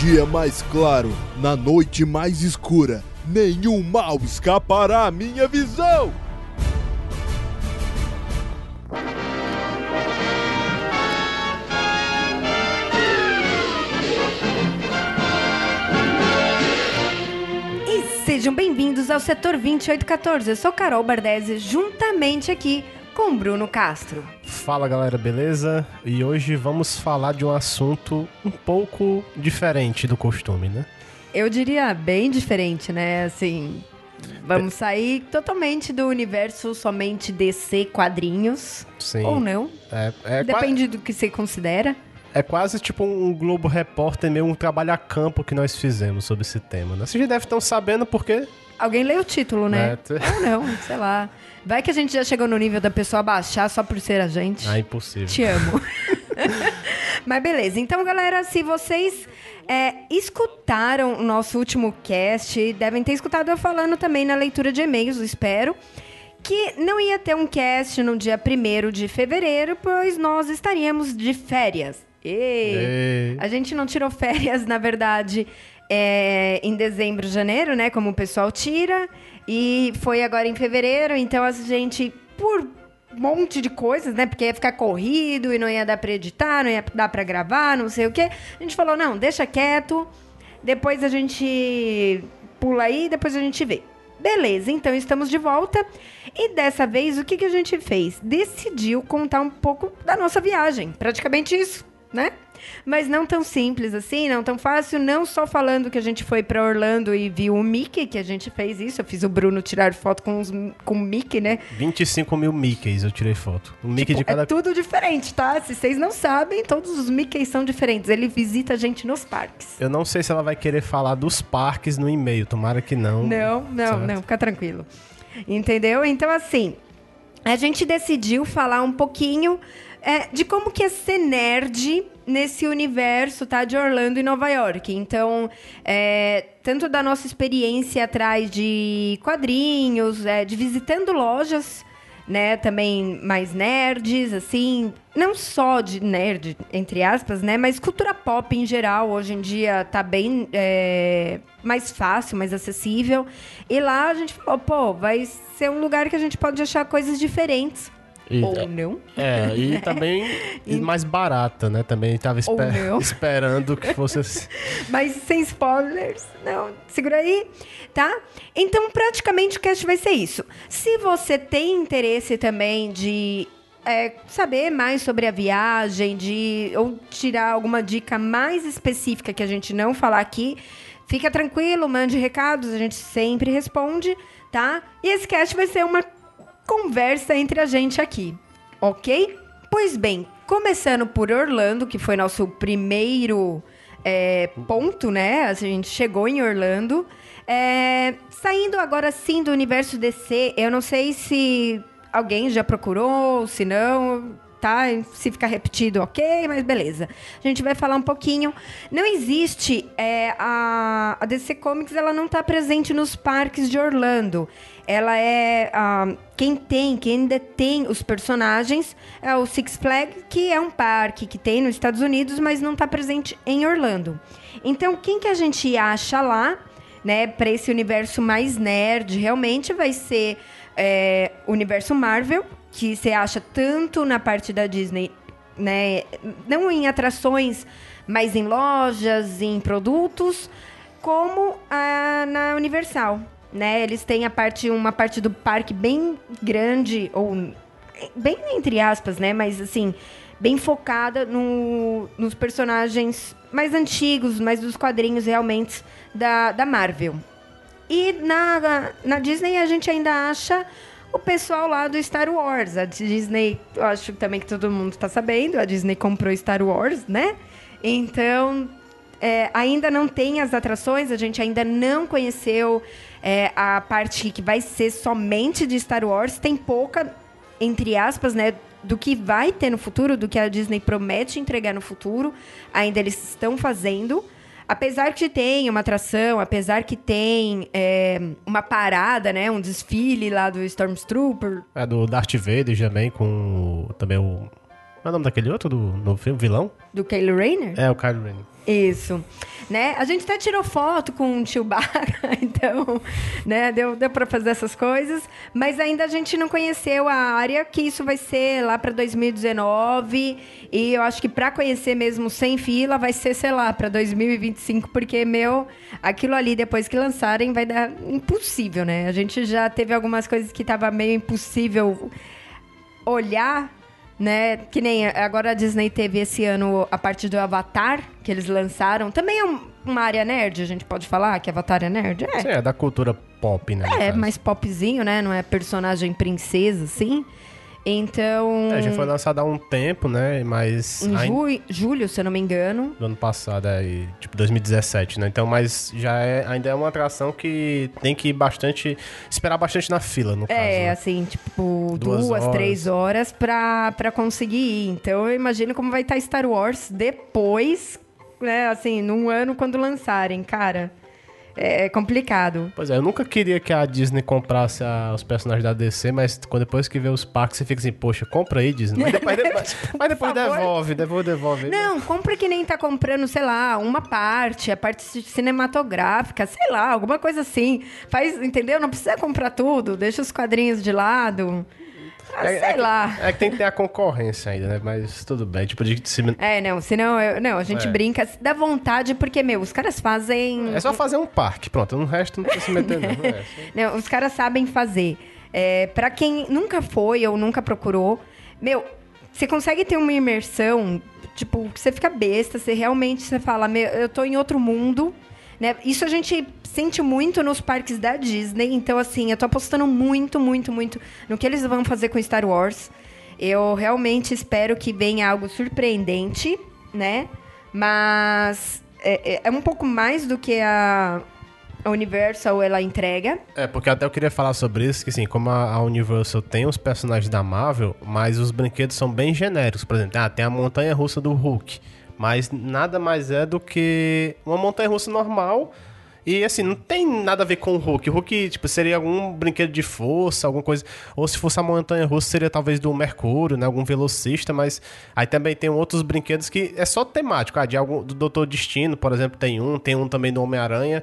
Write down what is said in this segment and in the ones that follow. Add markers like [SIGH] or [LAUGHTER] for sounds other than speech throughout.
dia mais claro, na noite mais escura, nenhum mal escapará à minha visão! E sejam bem-vindos ao Setor 2814. Eu sou Carol Bardesi, juntamente aqui com Bruno Castro. Fala galera, beleza? E hoje vamos falar de um assunto um pouco diferente do costume, né? Eu diria bem diferente, né? Assim, vamos sair totalmente do universo somente DC quadrinhos. Sim. Ou não. É, é, Depende do que você considera. é quase tipo um Globo Repórter, meio um trabalho a campo que nós fizemos sobre esse tema, né? Vocês já devem estar sabendo porque... Alguém lê o título, né? né, t- Ou não, sei lá. Vai que a gente já chegou no nível da pessoa baixar só por ser a gente. Ah, impossível. Te amo. [LAUGHS] Mas beleza, então galera, se vocês é, escutaram o nosso último cast, devem ter escutado eu falando também na leitura de e-mails, espero, que não ia ter um cast no dia 1 de fevereiro, pois nós estaríamos de férias. Ei. Ei. A gente não tirou férias, [LAUGHS] na verdade, é, em dezembro, janeiro, né? Como o pessoal tira. E foi agora em fevereiro, então a gente, por um monte de coisas, né? Porque ia ficar corrido e não ia dar pra editar, não ia dar pra gravar, não sei o quê. A gente falou, não, deixa quieto. Depois a gente pula aí, depois a gente vê. Beleza, então estamos de volta. E dessa vez, o que, que a gente fez? Decidiu contar um pouco da nossa viagem. Praticamente isso, né? Mas não tão simples assim, não tão fácil. Não só falando que a gente foi pra Orlando e viu o Mickey, que a gente fez isso. Eu fiz o Bruno tirar foto com, os, com o Mickey, né? 25 mil Mickeys eu tirei foto. Um Mickey de Tipo, cada... É tudo diferente, tá? Se vocês não sabem, todos os Mickeys são diferentes. Ele visita a gente nos parques. Eu não sei se ela vai querer falar dos parques no e-mail, tomara que não. Não, não, Certo. não, fica tranquilo. Entendeu? Então, assim, a gente decidiu falar um pouquinho é, de como que é ser nerd nesse universo, tá? De Orlando e Nova York. Então, é, tanto da nossa experiência atrás de quadrinhos, é, de visitando lojas, né? Também mais nerds, assim, não só de nerd, entre aspas, né? Mas cultura pop em geral, hoje em dia tá bem é, mais fácil, mais acessível. E lá a gente falou, pô, vai ser um lugar que a gente pode achar coisas diferentes. E- Ou não. É, e [LAUGHS] também e mais barata, né? Também tava Ou esper- [LAUGHS] esperando que fosse... [LAUGHS] assim. Mas sem spoilers. Não, segura aí, tá? Então, praticamente o cast vai ser isso. Se você tem interesse também de é, saber mais sobre a viagem, de ou tirar alguma dica mais específica que a gente não falar aqui, fica tranquilo, mande recados, a gente sempre responde, tá? E esse cast vai ser uma conversa entre a gente aqui, ok? Pois bem, começando por Orlando, que foi nosso primeiro é, ponto, né? A gente chegou em Orlando. É, saindo agora sim do universo DC, eu não sei se alguém já procurou, se não, tá? Se ficar repetido, ok, mas beleza. A gente vai falar um pouquinho. Não existe é, a, a DC Comics, ela não está presente nos parques de Orlando. Ela é quem tem, quem detém os personagens é o Six Flags, que é um parque que tem nos Estados Unidos, mas não está presente em Orlando. Então, quem que a gente acha lá? né, para esse universo mais nerd, realmente vai ser é, o universo Marvel, que você acha tanto na parte da Disney, né, não em atrações, mas em lojas, em produtos, como ah, na Universal, né? Eles têm a parte, uma parte do parque bem grande ou bem entre aspas, né? Mas assim, bem focada no, nos personagens mais antigos, mais dos quadrinhos realmente da, da Marvel. E na, na Disney a gente ainda acha o pessoal lá do Star Wars. A Disney, eu acho também que todo mundo está sabendo, a Disney comprou Star Wars, né? Então, é, ainda não tem as atrações, a gente ainda não conheceu é, a parte que vai ser somente de Star Wars. Tem pouca, entre aspas, né? Do que vai ter no futuro, do que a Disney promete entregar no futuro. Ainda eles estão fazendo. Apesar que tem uma atração, apesar que tem é, uma parada, né? Um desfile lá do Stormtrooper. É do Darth Vader também, com o- também o... Qual é o nome daquele outro do, no filme? Vilão? Do Kylo Rayner? É, o Kylo Ren. Isso. Né? A gente até tirou foto com o Chewbacca, [LAUGHS] então, né, deu, deu para fazer essas coisas, mas ainda a gente não conheceu a área, que isso vai ser lá para 2019, e eu acho que para conhecer mesmo sem fila vai ser, sei lá, para 2025, porque, meu, aquilo ali depois que lançarem vai dar impossível, né? A gente já teve algumas coisas que tava meio impossível olhar né? Que nem agora a Disney teve esse ano a parte do Avatar, que eles lançaram. Também é uma área nerd, a gente pode falar que Avatar é nerd? É. É da cultura pop, né? É, mais popzinho, né? Não é personagem princesa, assim. Então. É, já foi lançado há um tempo, né? Mas. Em ju julho, se eu não me engano. Do ano passado, aí, é, tipo 2017, né? Então, mas já é, ainda é uma atração que tem que ir bastante. esperar bastante na fila, no é, caso. É, né? assim, tipo, duas, duas horas. três horas pra, pra conseguir ir. Então eu imagino como vai estar Star Wars depois, né? Assim, num ano quando lançarem, cara é complicado. Pois é, eu nunca queria que a Disney comprasse a, os personagens da DC, mas depois que vê os parques, você fica assim, poxa, compra aí, Disney. Mas depois, depois, [LAUGHS] mas depois devolve, devolve, devolve. Não, compra que nem tá comprando, sei lá, uma parte, a parte cinematográfica, sei lá, alguma coisa assim. Faz, entendeu? Não precisa comprar tudo, deixa os quadrinhos de lado. Ah, é, sei é lá. Que, é que tem que ter a concorrência ainda, né? Mas tudo bem. Tipo, de cima. É, não, senão. Eu, não, a gente é. brinca dá vontade, porque, meu, os caras fazem. É só fazer um parque, pronto. No resto não precisa se meter, não. É, [LAUGHS] não, os caras sabem fazer. É, para quem nunca foi ou nunca procurou, meu, você consegue ter uma imersão, tipo, você fica besta, você realmente você fala, meu, eu tô em outro mundo. Né? Isso a gente sente muito nos parques da Disney. Então, assim, eu tô apostando muito, muito, muito no que eles vão fazer com Star Wars. Eu realmente espero que venha algo surpreendente, né? Mas é, é, é um pouco mais do que a, a Universal ela entrega. É, porque até eu queria falar sobre isso, que assim, como a, Universal tem os personagens da Marvel, mas os brinquedos são bem genéricos. Por exemplo, ah, tem a montanha russa do Hulk. Mas nada mais é do que uma montanha russa normal e assim, não tem nada a ver com o Hulk. O Hulk, tipo, seria algum brinquedo de força, alguma coisa. Ou se fosse a montanha russa, seria talvez do Mercúrio, né? Algum velocista, mas aí também tem outros brinquedos que é só temático. Ah, de algum, do Doutor Destino, por exemplo, tem um, tem um também do Homem-Aranha.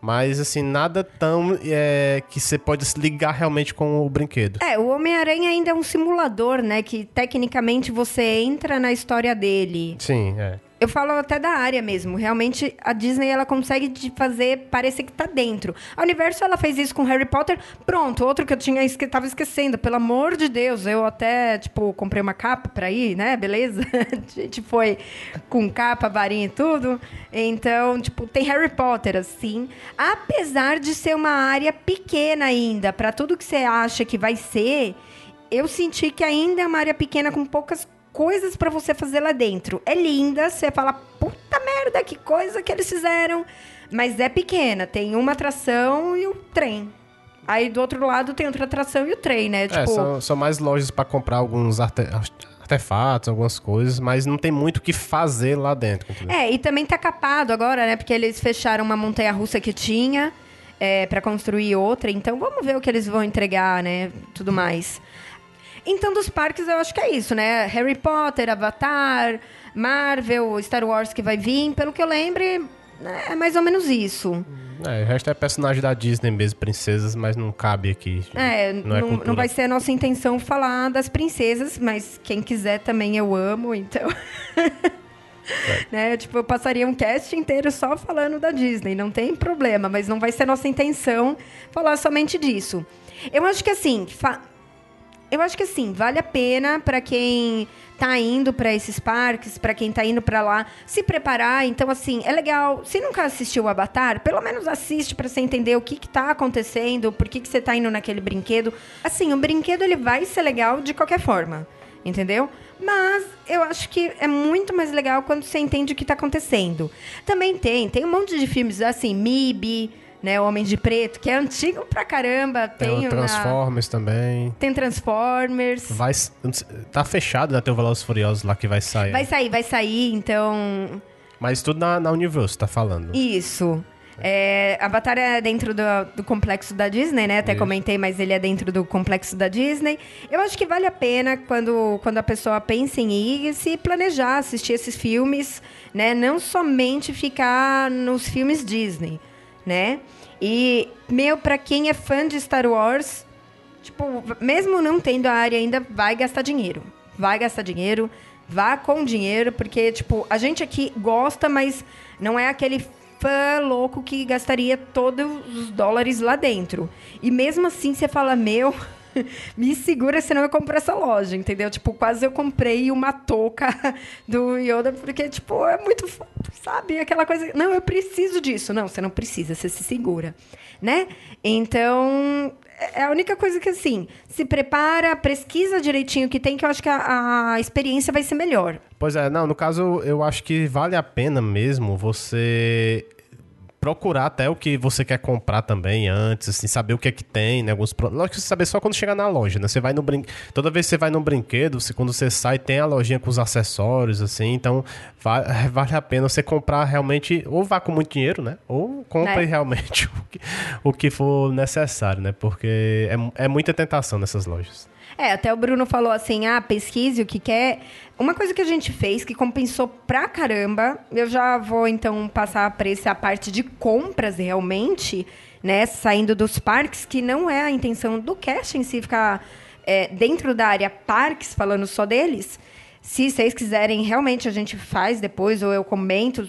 Mas, assim, nada tão é, que você pode se ligar realmente com o brinquedo. É, o Homem-Aranha ainda é um simulador, né? Que tecnicamente você entra na história dele. Sim, é. Eu falo até da área mesmo. Realmente, a Disney ela consegue fazer parecer que tá dentro. A Universo ela fez isso com Harry Potter. Pronto, outro que eu tinha esque tava esquecendo. Pelo amor de Deus, eu até, tipo, comprei uma capa pra ir, né? Beleza? [LAUGHS] a gente foi com capa, varinha e tudo. Então, tipo, tem Harry Potter, assim. Apesar de ser uma área pequena ainda, para tudo que você acha que vai ser, eu senti que ainda é uma área pequena com poucas coisas para você fazer lá dentro. É linda, você fala, puta merda, que coisa que eles fizeram. Mas é pequena, tem uma atração e o trem. Aí do outro lado tem outra atração e o trem, né? É, tipo... É, são, são mais lojas para comprar alguns arte artefatos, algumas coisas, mas não tem muito o que fazer lá dentro. Entendeu? É, e também tá capado agora, né? Porque eles fecharam uma montanha russa que tinha é, para construir outra. Então vamos ver o que eles vão entregar, né? Tudo mais. Então, dos parques, eu acho que é isso, né? Harry Potter, Avatar, Marvel, Star Wars que vai vir. Pelo que eu lembre, é mais ou menos isso. É, o resto é personagem da Disney mesmo, princesas, mas não cabe aqui. É, não, é não, vai ser a nossa intenção falar das princesas, mas quem quiser também eu amo, então. É. [LAUGHS] né? Tipo, eu passaria um cast inteiro só falando da Disney, não tem problema, mas não vai ser nossa intenção falar somente disso. Eu acho que assim, eu acho que assim, vale a pena para quem tá indo para esses parques, para quem tá indo para lá, se preparar. Então, assim, é legal. Se nunca assistiu o Avatar, pelo menos assiste para você entender o que que tá acontecendo, por que que você tá indo naquele brinquedo. Assim, o brinquedo ele vai ser legal de qualquer forma, entendeu? Mas eu acho que é muito mais legal quando você entende o que está acontecendo. Também tem, tem um monte de filmes assim, MIB, né? O Homem de Preto, que é antigo pra caramba. Tem, tem o Transformers uma... também. Tem Transformers. Vai, tá fechado? Tem o Velozes Furiosos lá que vai sair. Vai sair, vai sair, então... Mas tudo na, na Universo, tá falando. Isso. É, Avatar é dentro do, do complexo da Disney, né? Até Isso. comentei, mas ele é dentro do complexo da Disney. Eu acho que vale a pena quando, quando a pessoa pensa em ir se planejar, assistir esses filmes, né? Não somente ficar nos filmes Disney, né? E, meu, pra quem é fã de Star Wars, tipo, mesmo não tendo a área ainda, vai gastar dinheiro. Vai gastar dinheiro, vá com dinheiro, porque, tipo, a gente aqui gosta, mas não é aquele fã louco que gastaria todos os dólares lá dentro. E mesmo assim, você fala, meu, [LAUGHS] me segura, senão eu compro essa loja, entendeu? Tipo, quase eu comprei uma touca [LAUGHS] do Yoda, porque, tipo, é muito, sabe? Aquela coisa, não, eu preciso disso. Não, você não precisa, você se segura, né? Então, é a única coisa que, assim, se prepara, pesquisa direitinho o que tem, que eu acho que a, a experiência vai ser melhor. Pois é, não, no caso, eu acho que vale a pena mesmo você procurar até o que você quer comprar também antes, assim, saber o que é que tem, né? Alguns pro- Lógico que você saber só quando chegar na loja, né? Você vai no brin... Toda vez que você vai num brinquedo, você- quando você sai, tem a lojinha com os acessórios, assim, então va- vale a pena você comprar realmente, ou vá com muito dinheiro, né? Ou compre Né? realmente [LAUGHS] o que, o que for necessário, né? Porque é, é muita tentação nessas lojas. É, até o Bruno falou assim: ah, pesquise o que quer. Uma coisa que a gente fez que compensou pra caramba, eu já vou então passar para essa parte de compras realmente, né? Saindo dos parques, que não é a intenção do cast em si ficar é, dentro da área parques, falando só deles. Se vocês quiserem, realmente a gente faz depois, ou eu comento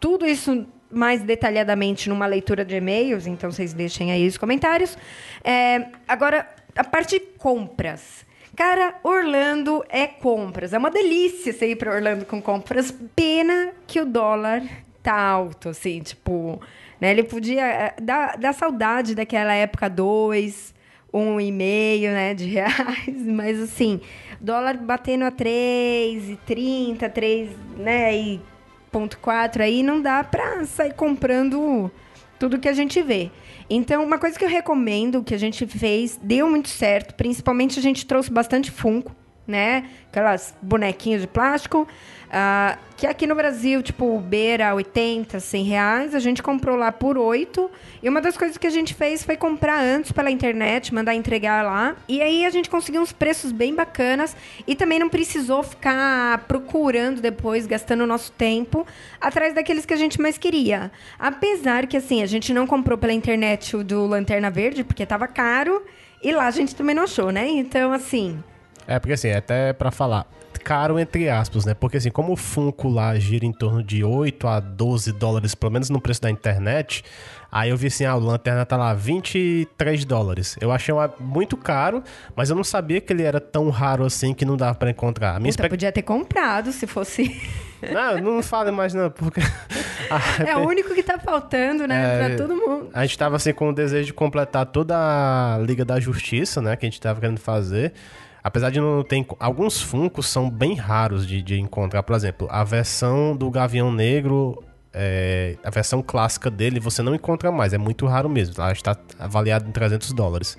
tudo isso mais detalhadamente numa leitura de e-mails, então vocês deixem aí os comentários. É, agora, a parte de compras. Cara, Orlando é compras. É uma delícia você ir para Orlando com compras. Pena que o dólar tá alto, assim, tipo, né? Ele podia é, dar, dar saudade daquela época dois, um e meio, né, de reais, [LAUGHS] mas assim, dólar batendo a 3,30, 3, né, e ponto 4 aí não dá pra sair comprando tudo que a gente vê. Então, uma coisa que eu recomendo, que a gente fez, deu muito certo, principalmente a gente trouxe bastante Funko, né? Aquelas bonequinhos de plástico, ah, que aqui no Brasil, tipo, beira 80, 100 reais, a gente comprou lá por 8. E uma das coisas que a gente fez foi comprar antes pela internet, mandar entregar lá. E aí a gente conseguiu uns preços bem bacanas e também não precisou ficar procurando depois, gastando o nosso tempo, atrás daqueles que a gente mais queria. Apesar que, assim, a gente não comprou pela internet o do Lanterna Verde, porque tava caro, e lá a gente também não achou, né? Então, assim. É, porque assim, até pra falar, caro entre aspas, né? Porque assim, como o Funko lá gira em torno de 8 a 12 dólares, pelo menos no preço da internet, aí eu vi assim, ah, o Lanterna tá lá 23 dólares. Eu achei uma- muito caro, mas eu não sabia que ele era tão raro assim que não dava pra encontrar. A minha Puta, expect... podia ter comprado se fosse. Não, não fale mais não, porque... [LAUGHS] é o único que tá faltando, né? É, pra todo mundo. A gente tava assim com o desejo de completar toda a Liga da Justiça, né? Que a gente tava querendo fazer. Apesar de não ter. Alguns Funkos são bem raros de, de encontrar. Por exemplo, a versão do Gavião Negro. é, a versão clássica dele você não encontra mais, é muito raro mesmo. Ela está avaliada em 300 dólares.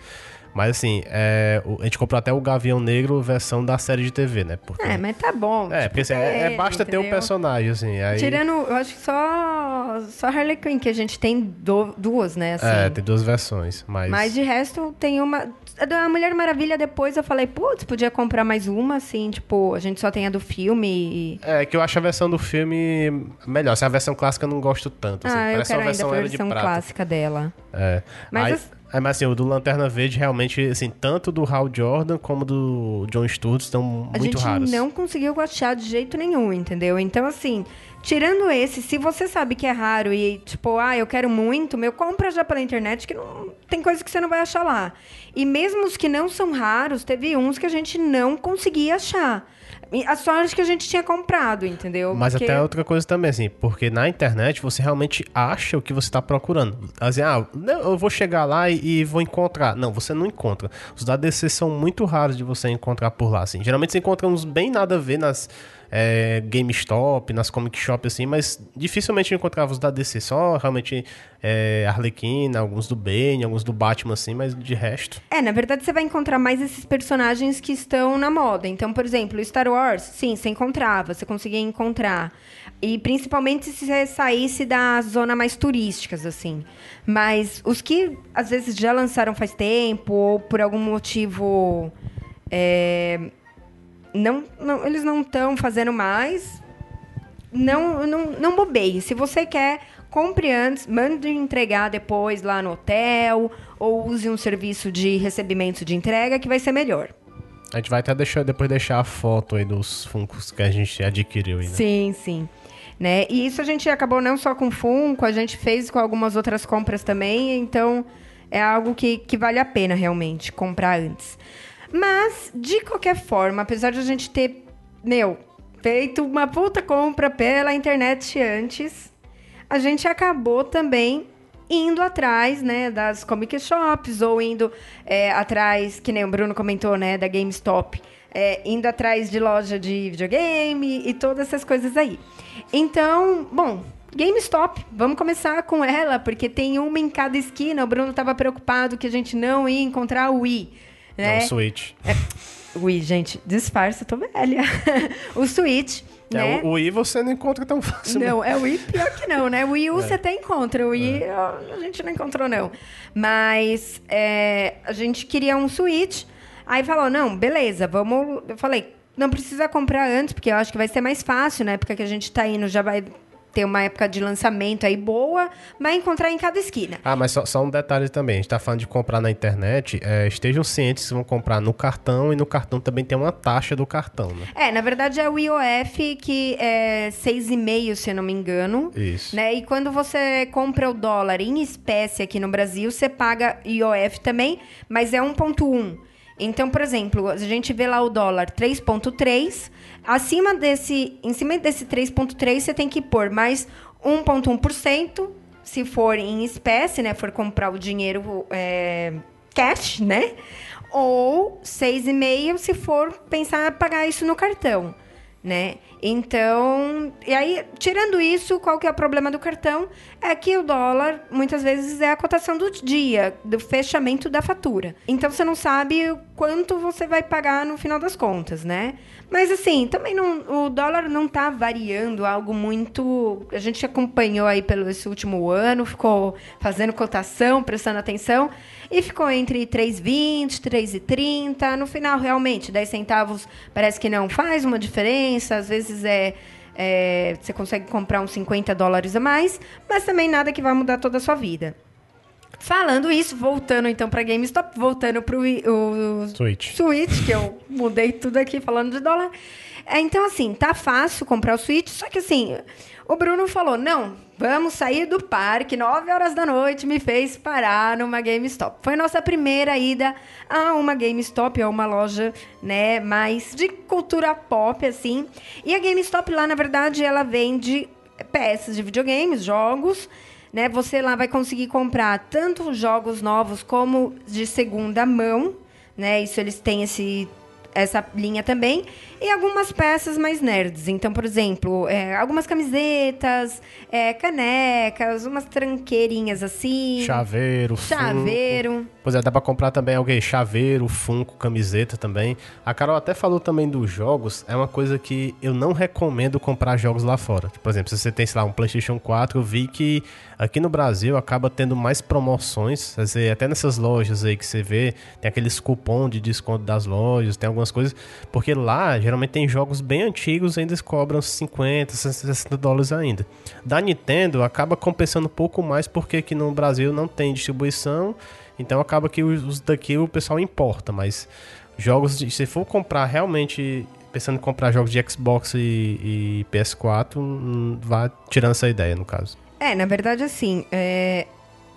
Mas assim, é, a gente comprou até o Gavião Negro versão da série de TV, né? Porque, É, mas tá bom. é, tipo, porque assim, é, é ele, basta ter o entendeu? personagem, assim. Aí, Tirando, eu acho que só, só Harley Quinn, que a gente tem do- duas, né? Assim. É, tem duas versões. Mas, Mas de resto, tem uma. A da Mulher Maravilha, depois eu falei, putz, podia comprar mais uma, assim, tipo, a gente só tem a do filme e. É, que eu acho a versão do filme melhor. Se a versão clássica eu não gosto tanto. Assim, ah, eu parece quero uma ainda versão a era de versão prata. clássica dela. É. Mas Aí- é, mas assim, o do Lanterna Verde realmente, assim, tanto do Hal Jordan como do John Stewart estão A muito gente raros. não conseguiu achar de jeito nenhum, entendeu? Então, assim, tirando esse, se você sabe que é raro e, tipo, ah, eu quero muito, meu, compra já pela internet, que não tem coisa que você não vai achar lá. E mesmo os que não são raros, teve uns que a gente não conseguia achar. E A sorte que a gente tinha comprado, entendeu? Mas Porque- até outra coisa também, assim, porque na internet você realmente acha o que você está procurando. Assim, ah, eu vou chegar lá e, e vou encontrar. Não, você não encontra. Os da DC são muito raros de você encontrar por lá, assim. Geralmente você encontra uns bem nada a ver nas é, GameStop, nas Comic Shop, assim, mas dificilmente encontrava os da DC. Só realmente é, Arlequina, alguns do Bane, alguns do Batman, assim, mas de resto. É, na verdade você vai encontrar mais esses personagens que estão na moda. Então, por exemplo, Star Wars, sim, você encontrava, você conseguia encontrar. E principalmente se você saísse da zona mais turísticas, assim. Mas os que às vezes já lançaram faz tempo, ou por algum motivo. é, não, não- eles não estão fazendo mais. Não, não, não bobeie. Se você quer, compre antes, mande entregar depois lá no hotel, ou use um serviço de recebimento de entrega, que vai ser melhor. A gente vai até deixar, depois deixar a foto aí dos funcos que a gente adquiriu aí, né? Sim, sim. Né? E isso a gente acabou não só com Funko, a gente fez com algumas outras compras também, então é algo que, que vale a pena realmente comprar antes. Mas, de qualquer forma, apesar de a gente ter, meu, feito uma puta compra pela internet antes, a gente acabou também indo atrás, né, das comic shops ou indo é, atrás, que nem o Bruno comentou, né, da GameStop, é, indo atrás de loja de videogame e todas essas coisas aí. Então, bom, GameStop, vamos começar com ela, porque tem uma em cada esquina. O Bruno estava preocupado que a gente não ia encontrar o Wii, né? Não, Switch. Wii, gente, disfarça, eu tô velha. [LAUGHS] o Switch, É, né? o, o I você não encontra tão fácil. Não, é o Wii pior que não, né? O Wii U [LAUGHS] você até encontra, o Wii ó, a gente não encontrou, não. Mas é, a gente queria um Switch, aí falou, não, beleza, vamos... Eu falei, não precisa comprar antes, porque eu acho que vai ser mais fácil, na época que a gente tá indo, já vai ter uma época de lançamento aí boa, vai encontrar em cada esquina. Ah, mas só, só um detalhe também. A gente tá falando de comprar na internet. é, estejam cientes que vão comprar no cartão e no cartão também tem uma taxa do cartão, né? É, na verdade é o IOF, que é 6,5, se eu não me engano. Isso. Né? E quando você compra o dólar em espécie aqui no Brasil, você paga IOF também, mas é 1,1. Então, por exemplo, a gente vê lá o dólar 3,3. Acima desse, em cima desse 3,3, você tem que pôr mais 1,1%, se for em espécie, né? For comprar o dinheiro é, cash, né? Ou 6,5% se for pensar pagar isso no cartão né? Então, e aí, tirando isso, qual que é o problema do cartão? É que o dólar, muitas vezes, é a cotação do dia, do fechamento da fatura. Então, você não sabe quanto você vai pagar no final das contas, né? Mas, assim, também não, o dólar não tá variando algo muito... A gente acompanhou aí pelo esse último ano, ficou fazendo cotação, prestando atenção, e ficou entre 3,20, 3,30. No final, realmente, 10 centavos parece que não faz uma diferença. Às vezes é, é, você consegue comprar uns 50 dólares a mais, mas também nada que vai mudar toda a sua vida. Falando isso, voltando então para GameStop, voltando para o Switch. Switch, que eu mudei tudo aqui falando de dólar. É, então, assim, tá fácil comprar o Switch, só que assim, o Bruno falou: não, vamos sair do parque, 9 horas da noite, me fez parar numa GameStop. Foi nossa primeira ida a uma GameStop, a uma loja, né, mais de cultura pop, assim. E a GameStop lá, na verdade, ela vende peças de videogames, jogos. Né, você lá vai conseguir comprar tanto jogos novos como de segunda mão, né? Isso eles têm esse essa linha também. E algumas peças mais nerds. Então, por exemplo, é, algumas camisetas, é, canecas, umas tranqueirinhas assim. Chaveiro. Chaveiro. Pois é, dá pra comprar também alguém chaveiro, funko, camiseta também. A Carol até falou também dos jogos. É uma coisa que eu não recomendo comprar jogos lá fora. Por exemplo, se você tem, sei lá, um PlayStation 4, eu vi que aqui no Brasil acaba tendo mais promoções. Dizer, até nessas lojas aí que você vê, tem aqueles cupom de desconto das lojas, tem algumas coisas. Porque lá, geralmente tem jogos bem antigos, ainda cobram 50, 60 dólares ainda. Da Nintendo, acaba compensando um pouco mais, porque aqui no Brasil não tem distribuição. Então acaba que os daqui o pessoal importa, mas jogos de, se for comprar realmente pensando em comprar jogos de Xbox e, e PS4, hum, vá tirando essa ideia no caso. É, na verdade, assim, é,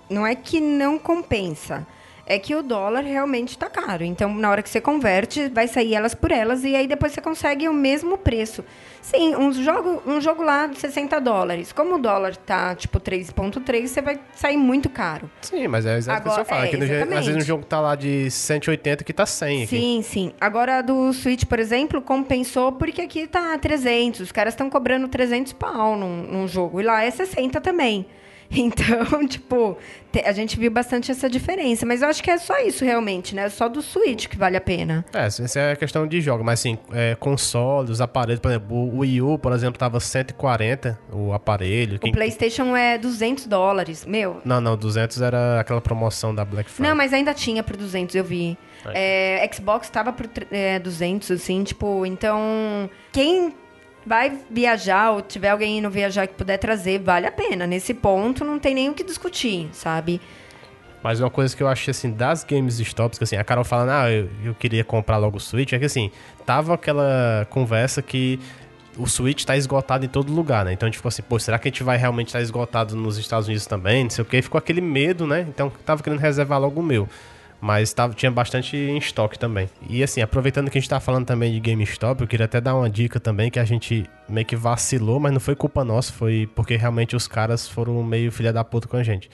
não é que não compensa. É que o dólar realmente está caro. Então, na hora que você converte, vai sair elas por elas e aí depois você consegue o mesmo preço. Sim, um jogo, um jogo lá de 60 dólares. Como o dólar tá tipo 3,3, você vai sair muito caro. Sim, mas é exatamente o que você fala. é, que no, às vezes um jogo tá lá de 180 que tá 100 aqui. Sim, sim. Agora a do Switch, por exemplo, compensou porque aqui tá 300. Os caras estão cobrando 300 pau num, num jogo. E lá é 60 também. [LAUGHS] Então, tipo, a gente viu bastante essa diferença. Mas eu acho que é só isso, realmente, né? Só do Switch que vale a pena. É, essa é a questão de jogo, mas assim, é, consoles, os aparelhos, por exemplo, o Wii U, por exemplo, tava 140 o aparelho. O Quem- PlayStation é 200 dólares. Meu, Não, não, 200 era aquela promoção da Black Friday. Não, mas ainda tinha por 200, eu vi. É, Xbox tava por é, 200, assim, tipo, então... Quem vai viajar ou tiver alguém indo viajar que puder trazer, vale a pena. Nesse ponto, não tem nem o que discutir, sabe? Mas uma coisa que eu achei, assim, das Games Stops, que assim, a Carol falando, ah, eu, eu queria comprar logo o Switch, é que assim, tava aquela conversa que o Switch tá esgotado em todo lugar, né? Então, tipo assim, pô, será que a gente vai realmente estar esgotado nos Estados Unidos também? Não sei o que, ficou aquele medo, né? Então, tava querendo reservar logo o meu. Mas tava, tinha bastante em estoque também. E assim, aproveitando que a gente tá falando também de GameStop, eu queria até dar uma dica também, que a gente meio que vacilou, mas não foi culpa nossa, foi porque realmente os caras foram meio filha da puta com a gente.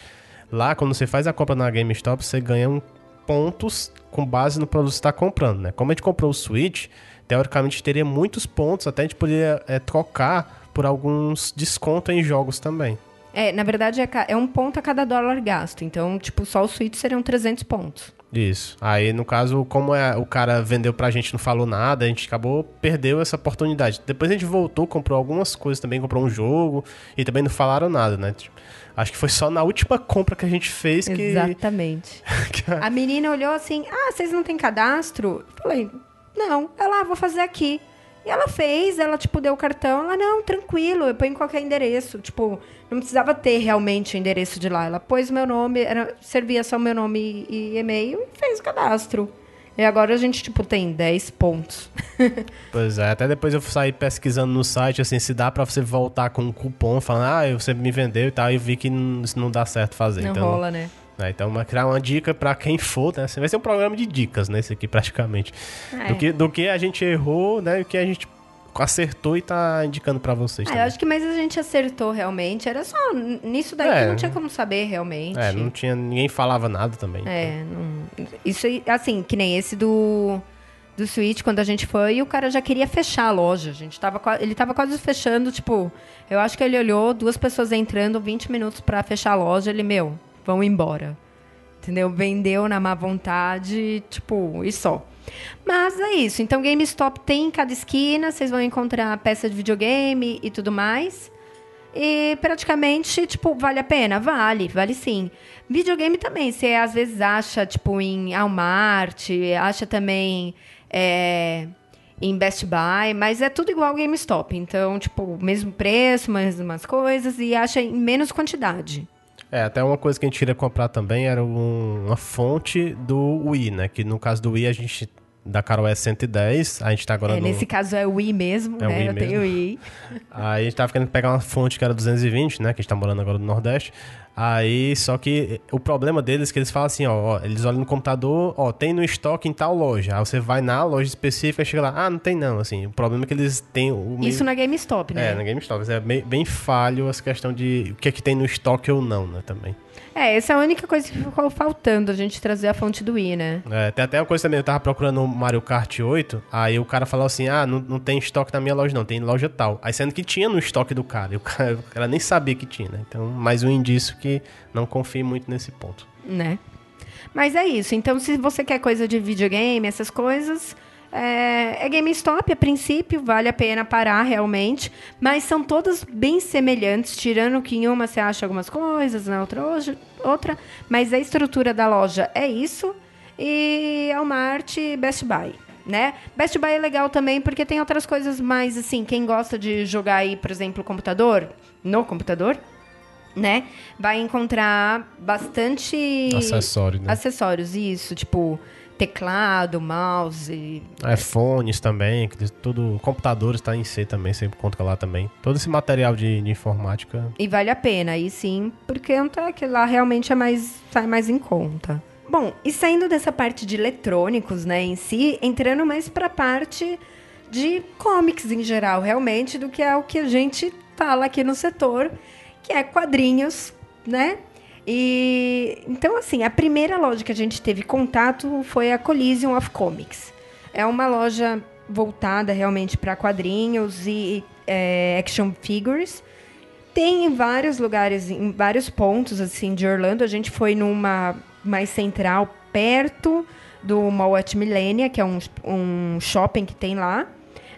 Lá, quando você faz a compra na GameStop, você ganha um pontos com base no produto que está comprando, né? Como a gente comprou o Switch, teoricamente teria muitos pontos, até a gente poderia é, trocar por alguns descontos em jogos também. É, na verdade, é, é um ponto a cada dólar gasto. Então, tipo, só o Switch seriam 300 pontos. Isso. Aí, no caso, como é, o cara vendeu pra gente não falou nada, a gente acabou, perdeu essa oportunidade. Depois a gente voltou, comprou algumas coisas também, comprou um jogo e também não falaram nada, né? Tipo, Acho que foi só na última compra que a gente fez que... Exatamente. [LAUGHS] que a- A menina olhou assim: Ah, vocês não têm cadastro? Eu falei: Não. Ela, ah, vou fazer aqui. E ela fez, ela, tipo, deu o cartão. Ela, não, tranquilo, eu ponho em qualquer endereço. Tipo, não precisava ter realmente o endereço de lá. Ela pôs meu nome, era, servia só meu nome e, e e-mail e fez o cadastro. E agora a gente, tipo, tem 10 pontos. [LAUGHS] Pois é, até depois eu saí pesquisando no site, assim, se dá pra você voltar com um cupom, falando, ah, você me vendeu e tal, e eu vi que não, isso não dá certo fazer. Não então, rola, né? Né, então, vai criar uma dica pra quem for, né? Vai ser um programa de dicas, né? Esse aqui, praticamente. É. Do, que, do que a gente errou, né? E o que a gente acertou e tá indicando pra vocês Ah, eu acho que mais a gente acertou realmente. Era só nisso daí É. que não tinha como saber realmente. É, não tinha... Ninguém falava nada também. É, não- isso aí, assim, que nem esse do do Switch quando a gente foi, e o cara já queria fechar a loja. A gente tava, ele tava quase fechando, tipo, eu acho que ele olhou duas pessoas entrando, 20 minutos pra fechar a loja, ele, meu, vão embora. Entendeu? Vendeu na má vontade, tipo, e só. Mas é isso. Então, GameStop tem em cada esquina, vocês vão encontrar peça de videogame e tudo mais. E praticamente, tipo, vale a pena? Vale, vale sim. Videogame também, você às vezes acha, tipo, em Walmart, acha também é, em Best Buy, mas é tudo igual GameStop. Então, tipo, mesmo preço, mesmas coisas, e acha em menos quantidade. É, até uma coisa que a gente queria comprar também era um- uma fonte do Wii, né? Que no caso do Wii a gente. Da Carol é 110, a gente tá agora É, no. Nesse caso é o Wii mesmo, É o né? Wii Eu tenho mesmo. Wii. Aí a gente tava querendo pegar uma fonte que era 220, né? Que a gente tá morando agora no Nordeste. Aí, só que o problema deles é que eles falam assim, ó, ó, eles olham no computador, ó, tem no estoque em tal loja. Aí você vai na loja específica e chega lá, ah, não tem não, assim. O problema é que eles têm o meio- Isso na GameStop, né? É, na GameStop. É bem, bem falho essa questão de o que é que tem no estoque ou não, né, também. É, essa é a única coisa que ficou faltando, a gente trazer a fonte do Wii, né? É, tem até uma coisa também, eu tava procurando o Mario Kart 8, aí o cara falou assim, ah, não, não tem estoque na minha loja não, tem loja tal. Aí sendo que tinha no estoque do cara, e o cara, [LAUGHS] o cara nem sabia que tinha, né? Então, mais um indício que não confie muito nesse ponto. né? Mas é isso. Então, se você quer coisa de videogame, essas coisas, é, é GameStop a princípio, vale a pena parar realmente. Mas são todas bem semelhantes, tirando que em uma você acha algumas coisas, na outra outra. Mas a estrutura da loja é isso. E Walmart e Best Buy. Né? Best Buy é legal também porque tem outras coisas mais assim. Quem gosta de jogar aí, por exemplo, computador, no computador, né? Vai encontrar bastante Acessório, né? acessórios, isso, tipo teclado, mouse. iPhones também, que tudo, computadores tá em C também, você encontra lá também. Todo esse material de, de informática. E vale a pena, aí sim, porque não tá que lá realmente é mais sai mais em conta. Bom, e saindo dessa parte de eletrônicos, né, em si, entrando mais pra parte de comics em geral, realmente, do que é o que a gente fala aqui no setor, que é quadrinhos, né? E então assim, a primeira loja que a gente teve contato foi a Collision of Comics. É uma loja voltada realmente para quadrinhos e é, action figures. Tem em vários lugares, em vários pontos assim de Orlando. A gente foi numa mais central, perto do Mall at Millennia, que é um, um shopping que tem lá.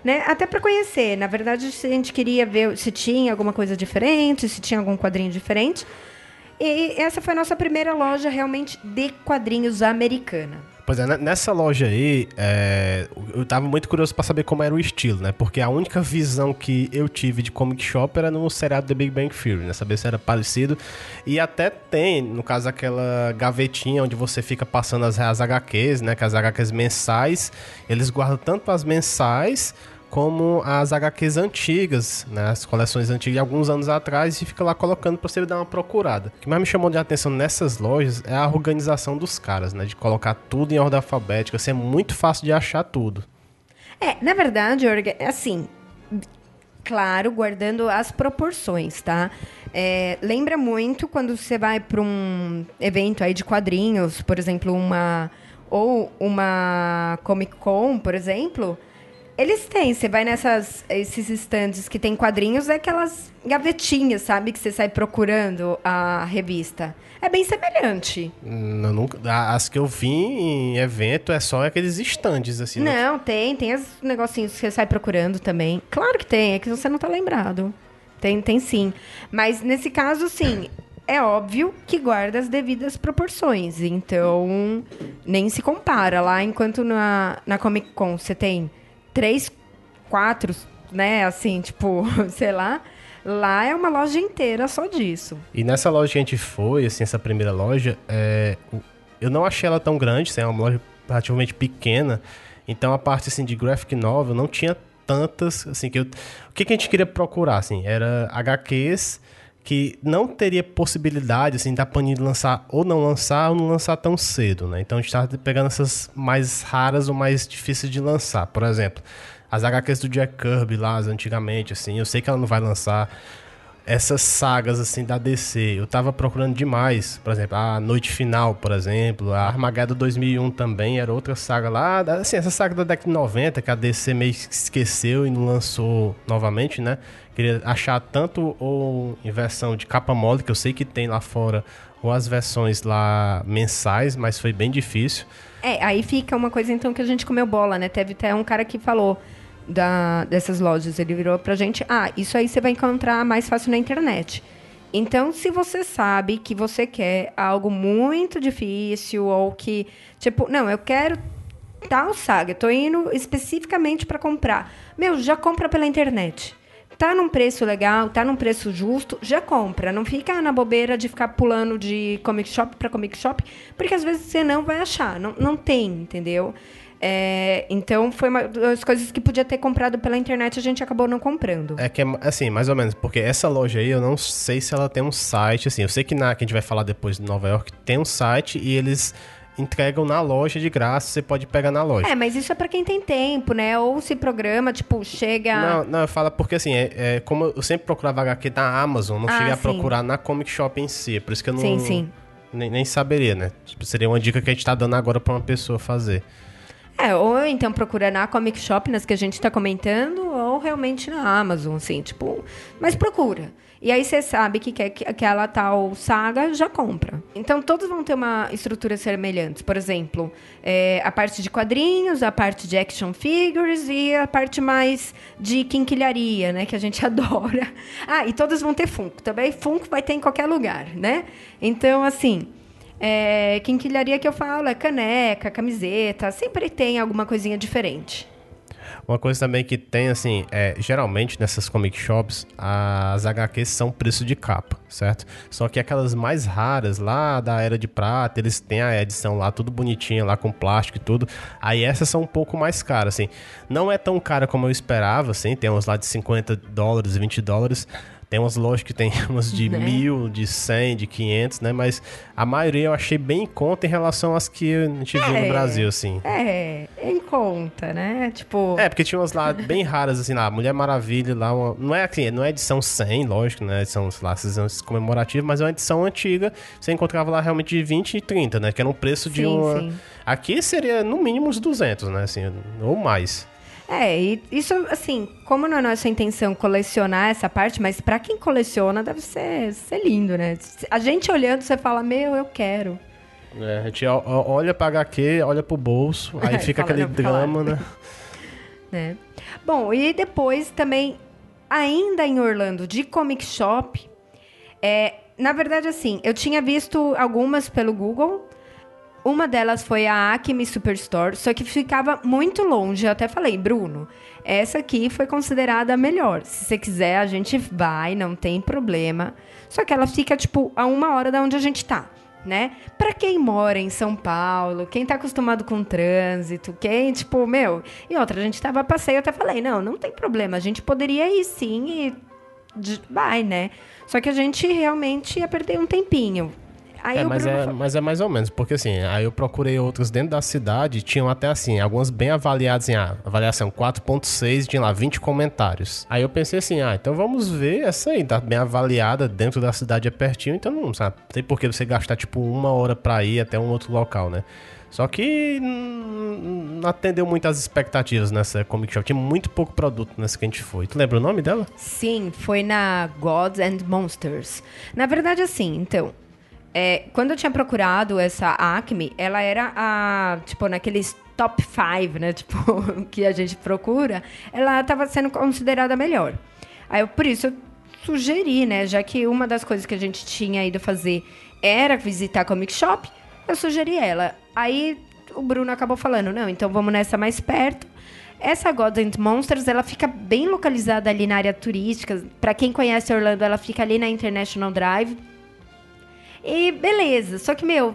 Né? Até para conhecer. Na verdade, a gente queria ver se tinha alguma coisa diferente, se tinha algum quadrinho diferente. E essa foi a nossa primeira loja realmente de quadrinhos americana. Pois é, nessa loja aí, é, eu tava muito curioso para saber como era o estilo, né? Porque a única visão que eu tive de comic shop era no seriado The Big Bang Theory, né? Saber se era parecido. E até tem, no caso, aquela gavetinha onde você fica passando as, as HQs, né? Que as HQs mensais, eles guardam tanto as mensais como as HQs antigas, né, as coleções antigas de alguns anos atrás, e fica lá colocando para você dar uma procurada. O que mais me chamou de atenção nessas lojas é a organização dos caras, né, de colocar tudo em ordem alfabética, assim, é muito fácil de achar tudo. É, na verdade, assim, claro, guardando as proporções, tá? É, lembra muito quando você vai para um evento aí de quadrinhos, por exemplo, uma ou uma Comic Con, por exemplo, eles têm, você vai nessas esses estandes que tem quadrinhos, é aquelas gavetinhas, sabe, que você sai procurando a revista. É bem semelhante. Não, nunca, as que eu vi em evento é só aqueles estandes assim. Né? Não, né? tem, tem os negocinhos que você sai procurando também. Claro que tem, é que você não tá lembrado. Tem, tem sim. Mas nesse caso, sim, é óbvio que guarda as devidas proporções. Então, nem se compara lá, enquanto na, na Comic Con você tem três, quatro, né? Assim, tipo, [LAUGHS] sei lá. Lá é uma loja inteira só disso. E nessa loja que a gente foi, assim, essa primeira loja, é, eu não achei ela tão grande, assim, é uma loja relativamente pequena. Então a parte assim de graphic novel não tinha tantas, assim, que eu, o que, que a gente queria procurar, assim, era HQs que não teria possibilidade, assim, da Panini lançar ou não lançar ou não lançar tão cedo, né? Então a gente estava pegando essas mais raras ou mais difíceis de lançar. Por exemplo, as HQs do Jack Kirby lá, antigamente, assim, eu sei que ela não vai lançar essas sagas assim da DC. Eu tava procurando demais, por exemplo, a Noite Final, por exemplo, a Armageddon 2001 também era outra saga lá, assim, essa saga da década de 90 que a DC meio que esqueceu e não lançou novamente, né? Queria achar tanto ou em versão de capa mole, que eu sei que tem lá fora, ou as versões lá mensais, mas foi bem difícil. É, aí fica uma coisa então que a gente comeu bola, né? Teve até um cara que falou da, dessas lojas. Ele virou pra gente: ah, isso aí você vai encontrar mais fácil na internet. Então, se você sabe que você quer algo muito difícil ou que, tipo, não, eu quero tal saga, eu tô indo especificamente para comprar. Meu, já compra pela internet. Tá num preço legal, tá num preço justo, já compra. Não fica na bobeira de ficar pulando de comic shop para comic shop, porque às vezes você não vai achar. Não, não tem, entendeu? É, então foi uma das coisas que podia ter comprado pela internet a gente acabou não comprando. É que é assim, mais ou menos, porque essa loja aí eu não sei se ela tem um site, assim, eu sei que na que a gente vai falar depois de Nova York tem um site e eles entregam na loja de graça, você pode pegar na loja. É, mas isso é para quem tem tempo, né? Ou se programa, tipo, chega. Não, não, fala porque assim, é, é como eu sempre procurava HQ na Amazon, não ah, cheguei a procurar na Comic Shop em si, é por isso que eu não. Sim, sim. Nem, nem saberia, né? Tipo, seria uma dica que a gente tá dando agora para uma pessoa fazer. É, ou então procura na Comic Shop, nas que a gente está comentando, ou realmente na Amazon, assim, tipo. Mas procura. E aí você sabe que quer que aquela tal saga já compra. Então todos vão ter uma estrutura semelhante. Por exemplo, é, a parte de quadrinhos, a parte de action figures e a parte mais de quinquilharia, né? Que a gente [LAUGHS] adora. Ah, e todos vão ter Funko. Também Funko vai ter em qualquer lugar, né? Então, assim. É, quinquilharia que eu falo é caneca, camiseta, sempre tem alguma coisinha diferente. Uma coisa também que tem, assim, é, geralmente nessas comic shops, as HQs são preço de capa, certo? Só que aquelas mais raras, lá da Era de Prata, eles têm a edição lá, tudo bonitinha, lá com plástico e tudo. Aí essas são um pouco mais caras, assim. Não é tão cara como eu esperava, assim, tem uns lá de 50 dólares, 20 dólares. Tem umas lojas que tem [LAUGHS] umas de né? mil, de cem, de quinhentos, né? Mas a maioria eu achei bem em conta em relação às que a gente é, viu no Brasil, assim. É, em conta, né? Tipo... É, porque tinha umas lá bem raras, assim, lá, Mulher Maravilha, lá, uma, não é assim, não é edição 100, lógico, né? Edição, sei lá, edições comemorativas, mas é uma edição antiga, você encontrava lá realmente de 20 e 30, né? Que era um preço de sim, uma... Sim. Aqui seria no mínimo uns 200, né? Assim, ou mais. É, e isso, assim, como não é nossa intenção colecionar essa parte, mas pra quem coleciona deve ser, ser lindo, né? A gente olhando, você fala, meu, eu quero. É, a gente olha pra HQ, olha pro bolso, [LAUGHS] aí fica fala, aquele drama, né? [LAUGHS] né? Bom, e depois também, ainda em Orlando, de comic shop, é, na verdade, assim, eu tinha visto algumas pelo Google. Uma delas foi a Acme Superstore, só que ficava muito longe. Eu até falei, Bruno, essa aqui foi considerada a melhor. Se você quiser, a gente vai, não tem problema. Só que ela fica, tipo, a uma hora da onde a gente tá. Né? Pra quem mora em São Paulo, quem tá acostumado com trânsito, quem, tipo, meu. E outra, a gente tava a passeio, eu até falei, não, não tem problema, a gente poderia ir sim e vai, né? Só que a gente realmente ia perder um tempinho. Aí É, mas Bruno é, mas é mais ou menos, porque assim, aí eu procurei outros dentro da cidade, tinham até assim, algumas bem avaliadas em ah, avaliação 4.6, tinha lá 20 comentários. Aí eu pensei assim, ah, então vamos ver essa aí, tá bem avaliada, dentro da cidade é pertinho, então não sabe, tem por que você gastar tipo uma hora pra ir até um outro local, né? Só que não atendeu muito as expectativas nessa Comic Shop. Tinha muito pouco produto nessa que a gente foi. Tu lembra o nome dela? Sim, foi na Gods and Monsters. Na verdade, assim, então. É, quando eu tinha procurado essa Acme, ela era a. Tipo, naqueles top 5, né? [LAUGHS] Tipo, que a gente procura, ela estava sendo considerada melhor. Aí, eu, por isso, eu sugeri, né? Já que uma das coisas que a gente tinha ido fazer era visitar a Comic Shop, eu sugeri ela. Aí o Bruno acabou falando, não, então vamos nessa mais perto. Essa Gods and Monsters, ela fica bem localizada ali na área turística. Pra quem conhece Orlando, ela fica ali na International Drive. E beleza, só que, meu,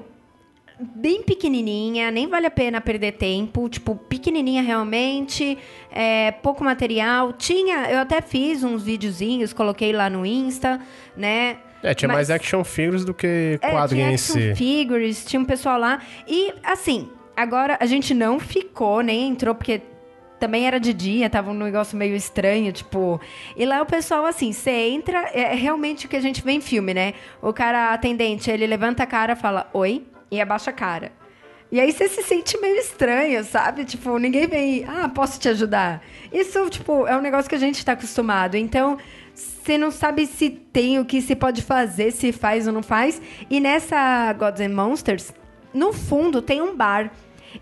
bem pequenininha, nem vale a pena perder tempo. Tipo, pequenininha realmente, é, pouco material. Tinha, eu até fiz uns videozinhos, coloquei lá no Insta, né? É, tinha Mas- mais action figures do que É, quadrinho tinha em action si. figures, tinha um pessoal lá. E, assim, agora a gente não ficou, nem entrou, porque também era de dia, tava um negócio meio estranho, tipo... E lá o pessoal, assim, você entra, é realmente o que a gente vê em filme, né? O cara atendente, ele levanta a cara, fala oi, e abaixa a cara. E aí você se sente meio estranho, sabe? Tipo, ninguém vem, ah, posso te ajudar. Isso, tipo, é um negócio que a gente tá acostumado. Então, você não sabe se tem o que se pode fazer, se faz ou não faz. E nessa Gods and Monsters, no fundo tem um bar.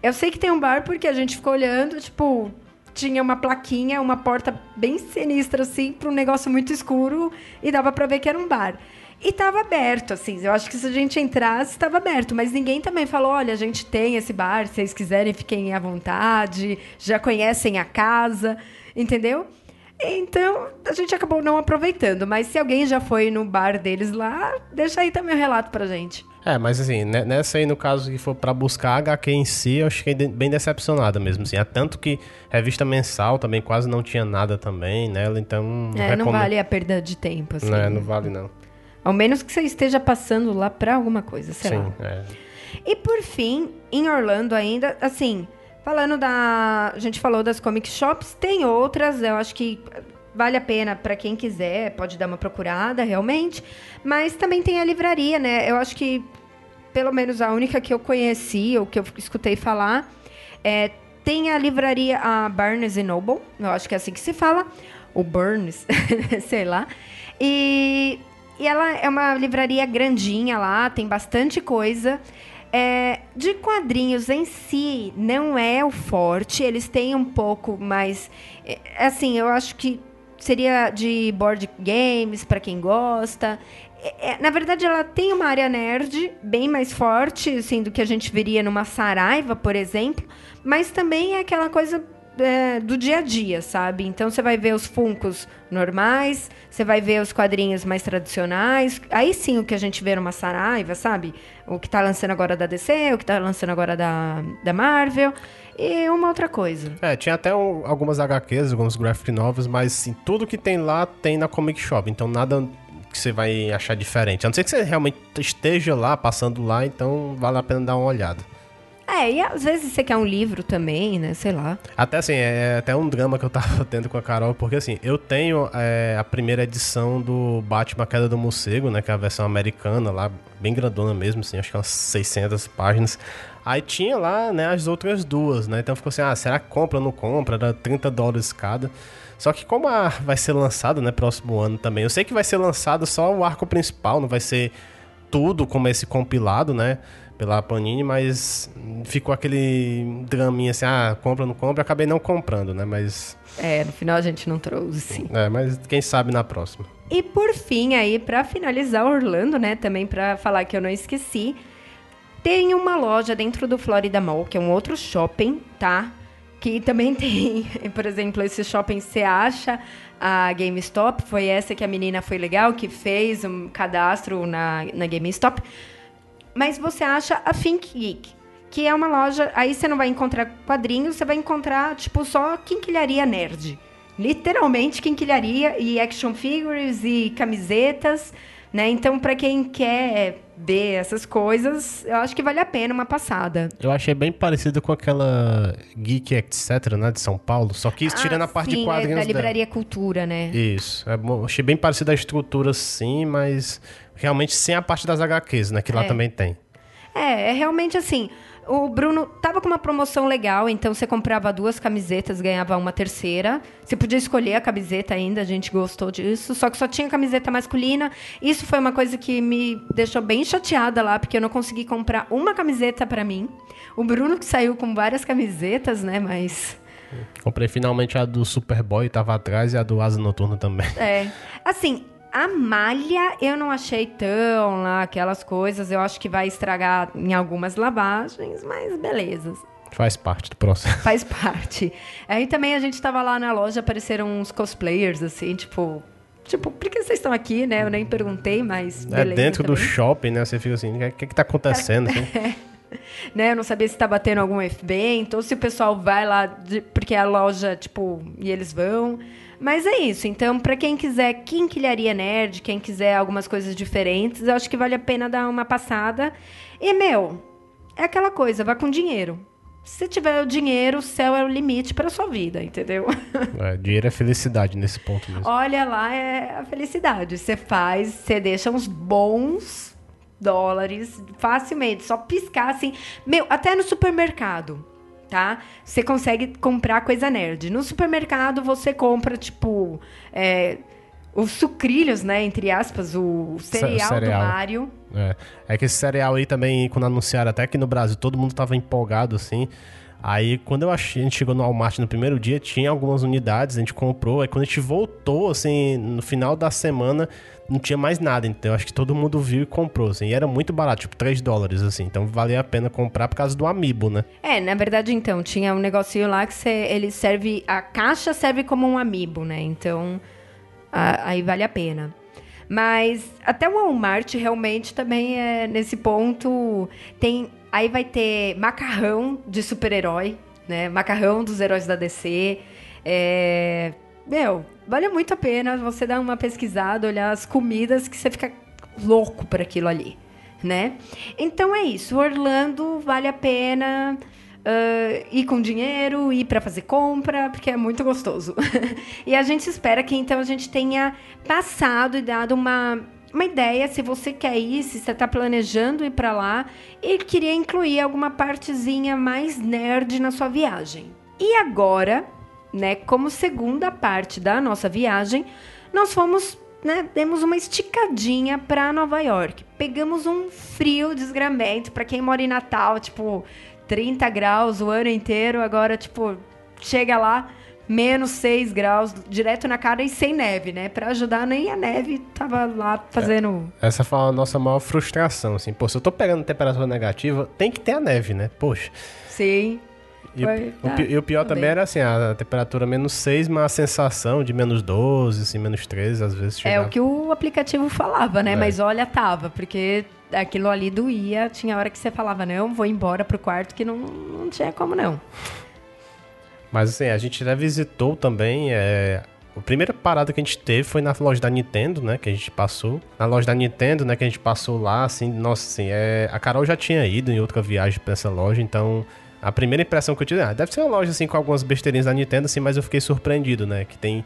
Eu sei que tem um bar porque a gente ficou olhando, tipo, tinha uma plaquinha, uma porta bem sinistra, assim, para um negócio muito escuro e dava para ver que era um bar. E tava aberto, assim. Eu acho que se a gente entrasse, estava aberto. Mas ninguém também falou: olha, a gente tem esse bar, se vocês quiserem, fiquem à vontade, já conhecem a casa, entendeu? Então, a gente acabou não aproveitando. Mas se alguém já foi no bar deles lá, deixa aí também o relato pra gente. É, mas assim, ne- nessa aí, no caso que for pra buscar a HQ em si, eu fiquei de- bem decepcionada mesmo, assim. É tanto que revista mensal também quase não tinha nada também nela, então... É, não recomendo- vale a perda de tempo, assim. Não, não vale não. Ao menos que você esteja passando lá pra alguma coisa, sei lá. Sim, é. E por fim, em Orlando ainda, assim, falando da. A gente falou das comic shops, tem outras, eu acho que vale a pena pra quem quiser, pode dar uma procurada realmente. Mas também tem a livraria, né? Eu acho que, pelo menos a única que eu conheci, ou que eu escutei falar, é, tem a livraria, a Barnes Noble, eu acho que é assim que se fala, o Burns, [LAUGHS] sei lá. E, e ela é uma livraria grandinha lá, tem bastante coisa. É, de quadrinhos em si, não é o forte, eles têm um pouco mais. é, Assim, eu acho que seria de board games, para quem gosta. É, é, na verdade, ela tem uma área nerd bem mais forte, assim, do que a gente veria numa Saraiva, por exemplo. Mas também é aquela coisa é, do dia a dia, sabe? Então você vai ver os funcos normais, você vai ver os quadrinhos mais tradicionais. Aí sim o que a gente vê numa Saraiva, sabe? O que tá lançando agora da DC, o que tá lançando agora da, da Marvel. E uma outra coisa. É, tinha até um- algumas HQs, alguns graphic novels, mas assim, tudo que tem lá tem na Comic Shop, então nada que você vai achar diferente. A não ser que você realmente esteja lá, passando lá, então vale a pena dar uma olhada. É, e às vezes você quer um livro também, né? Sei lá. Até assim, é até um drama que eu tava [LAUGHS] tendo com a Carol, porque assim, eu tenho é, a primeira edição do Batman Queda do Morcego, né? Que é a versão americana lá, bem grandona mesmo, assim, acho que é umas 600 páginas. Aí tinha lá, né, as outras duas, né? Então ficou assim, ah, será que compra ou não compra? Era 30 dólares cada. Só que como a, vai ser lançado, né, próximo ano também, eu sei que vai ser lançado só o arco principal, não vai ser tudo como esse compilado, né? pela Panini, mas ficou aquele draminha assim, ah, compra, não compra, acabei não comprando, né? Mas. É, no final a gente não trouxe. É, mas quem sabe na próxima. E por fim, aí, para finalizar Orlando, né? Também para falar que eu não esqueci, tem uma loja dentro do Florida Mall, que é um outro shopping, tá? Que também [LAUGHS] tem, por exemplo, esse shopping você acha a GameStop, foi essa que a menina foi legal, que fez um cadastro na, na GameStop mas você acha a Think Geek, que é uma loja. Aí você não vai encontrar quadrinhos, você vai encontrar, tipo, só quinquilharia nerd. Literalmente quinquilharia e action figures e camisetas, né? Então, para quem quer ver essas coisas, eu acho que vale a pena uma passada. Eu achei bem parecido com aquela Geek Etc, né, de São Paulo, só que isso ah, tira na parte sim, de quadrinhos é da livraria Cultura, né? Isso. É bom, achei bem parecido a estrutura sim, mas realmente sem a parte das HQs, né? Que lá é. também tem. É, é realmente assim. O Bruno tava com uma promoção legal, então você comprava duas camisetas, ganhava uma terceira. Você podia escolher a camiseta ainda, a gente gostou disso. Só que só tinha camiseta masculina. Isso foi uma coisa que me deixou bem chateada lá, porque eu não consegui comprar uma camiseta para mim. O Bruno que saiu com várias camisetas, né? Mas Comprei finalmente a do Superboy, tava atrás, e a do Asa Noturna também. É. Assim, a malha eu não achei tão lá aquelas coisas. Eu acho que vai estragar em algumas lavagens, mas beleza. Faz parte do processo. [LAUGHS] Faz parte. Aí também a gente tava lá na loja, apareceram uns cosplayers, assim, tipo. Tipo, por que vocês estão aqui, né? Eu nem perguntei, mas. É dentro também. do shopping, né? Você fica assim, o que, que tá acontecendo? Assim? [LAUGHS] né? Eu não sabia se tá batendo algum evento, ou se o pessoal vai lá, de, porque é a loja, tipo, e eles vão. Mas é isso. Então, para quem quiser quinquilharia nerd, quem quiser algumas coisas diferentes, eu acho que vale a pena dar uma passada. E, meu, é aquela coisa, vá com dinheiro. Se tiver o dinheiro, o céu é o limite para sua vida, entendeu? [LAUGHS] É, dinheiro é felicidade nesse ponto mesmo. Olha lá, é a felicidade. Você faz, você deixa uns bons dólares facilmente, só piscar assim. Meu, até no supermercado tá? Você consegue comprar coisa nerd. No supermercado você compra, tipo, é, os sucrilhos, né? Entre aspas, o cereal, cereal. do Mario. É. é que esse cereal aí também, quando anunciaram até aqui no Brasil, todo mundo tava empolgado, assim. Aí, quando eu achei, a gente chegou no Walmart no primeiro dia, tinha algumas unidades, a gente comprou. Aí, quando a gente voltou, assim, no final da semana, não tinha mais nada. Então, acho que todo mundo viu e comprou, assim. E era muito barato, tipo 3 dólares, assim. Então, valia a pena comprar por causa do Amiibo, né? É, na verdade, então, tinha um negocinho lá que você, ele serve... A caixa serve como um Amiibo, né? Então, a, aí vale a pena. Mas até o Walmart realmente também é nesse ponto tem Aí vai ter macarrão de super-herói, né? Macarrão dos heróis da DC. É... Meu, vale muito a pena você dar uma pesquisada, olhar as comidas que você fica louco por aquilo ali, né? Então é isso. Orlando vale a pena uh, ir com dinheiro, ir para fazer compra, porque é muito gostoso. [LAUGHS] e a gente espera que então a gente tenha passado e dado uma uma ideia se você quer ir, se você está planejando ir para lá e queria incluir alguma partezinha mais nerd na sua viagem. E agora, né, como segunda parte da nossa viagem, nós fomos, né, demos uma esticadinha para Nova York. Pegamos um frio desgramento para quem mora em Natal, tipo 30 graus o ano inteiro, agora tipo chega lá menos 6 graus, direto na cara e sem neve, né? Para ajudar, nem a neve tava lá fazendo. É, essa foi a nossa maior frustração, assim. Pô, se eu tô pegando temperatura negativa, tem que ter a neve, né? Poxa. Sim. E, o, tá, e o pior também. também era assim, a temperatura menos 6, mas a sensação de menos 12, assim, menos 13, às vezes chegava. É o que o aplicativo falava, né? É. Mas olha, tava, porque aquilo ali doía. Tinha hora que você falava, não, vou embora pro quarto, que não, não tinha como não. Mas assim, a gente já visitou também é, A primeira parada que a gente teve foi na loja da Nintendo, né? Que a gente passou. Na loja da Nintendo, né? Que a gente passou lá, assim, nossa, assim, é... a Carol já tinha ido em outra viagem pra essa loja, então a primeira impressão que eu tive, ah, deve ser uma loja assim com algumas besteirinhas da Nintendo, assim, mas eu fiquei surpreendido, né? Que tem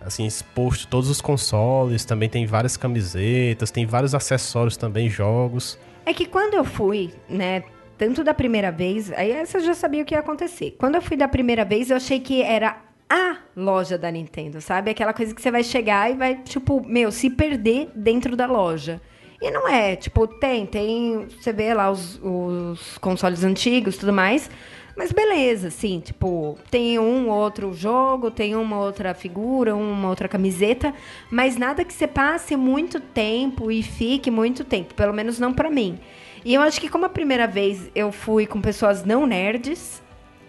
assim exposto todos os consoles, também tem várias camisetas, tem vários acessórios também, jogos. É que quando eu fui, né, tanto da primeira vez, aí você já sabia o que ia acontecer. Quando eu fui da primeira vez, eu achei que era a loja da Nintendo, sabe? Aquela coisa que você vai chegar e vai, tipo, meu, se perder dentro da loja. E não é, tipo, tem, tem, você vê lá os, os consoles antigos tudo mais, mas beleza, assim, tipo, tem um outro jogo, tem uma outra figura, uma outra camiseta, mas nada que você passe muito tempo e fique muito tempo, pelo menos não para mim. E eu acho que como a primeira vez eu fui com pessoas não nerds,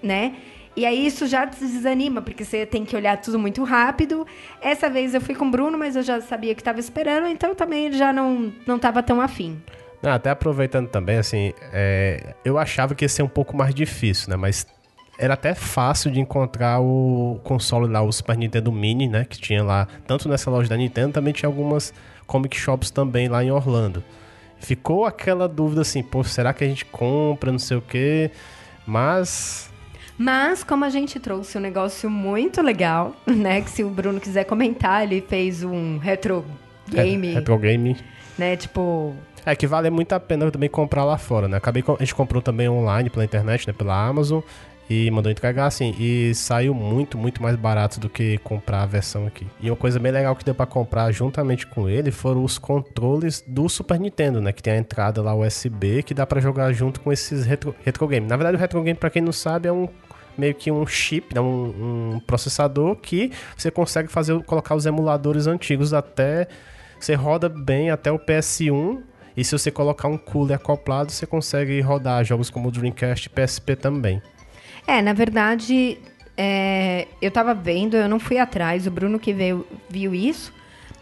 né? E aí isso já desanima, porque você tem que olhar tudo muito rápido. Essa vez eu fui com o Bruno, mas eu já sabia que estava esperando, então também já não, não tava tão afim. Não, até aproveitando também, assim, é, eu achava que ia ser um pouco mais difícil, né? Mas era até fácil de encontrar o console lá, o Super Nintendo Mini, né? Que tinha lá, tanto nessa loja da Nintendo, também tinha algumas comic shops também lá em Orlando. Ficou aquela dúvida assim, pô, será que a gente compra, não sei o quê, mas mas, como a gente trouxe um negócio muito legal, [LAUGHS] né? Que se o Bruno quiser comentar, ele fez um retro game. É, retro game. Né? Tipo. É que vale muito a pena também comprar lá fora, né? Acabei, a gente comprou também online pela internet, né? Pela Amazon. E mandou entregar assim. E saiu muito, muito mais barato do que comprar a versão aqui. E uma coisa bem legal que deu para comprar juntamente com ele foram os controles do Super Nintendo, né? Que tem a entrada lá USB que dá para jogar junto com esses retro, retro game. Na verdade, o retro game, para quem não sabe, é um meio que um chip, né, um, um, processador que você consegue fazer colocar os emuladores antigos até você roda bem até o PS1 e se você colocar um cooler acoplado, você consegue rodar jogos como Dreamcast e PSP também. É, na verdade, é, eu tava vendo, eu não fui atrás, o Bruno que veio, viu isso,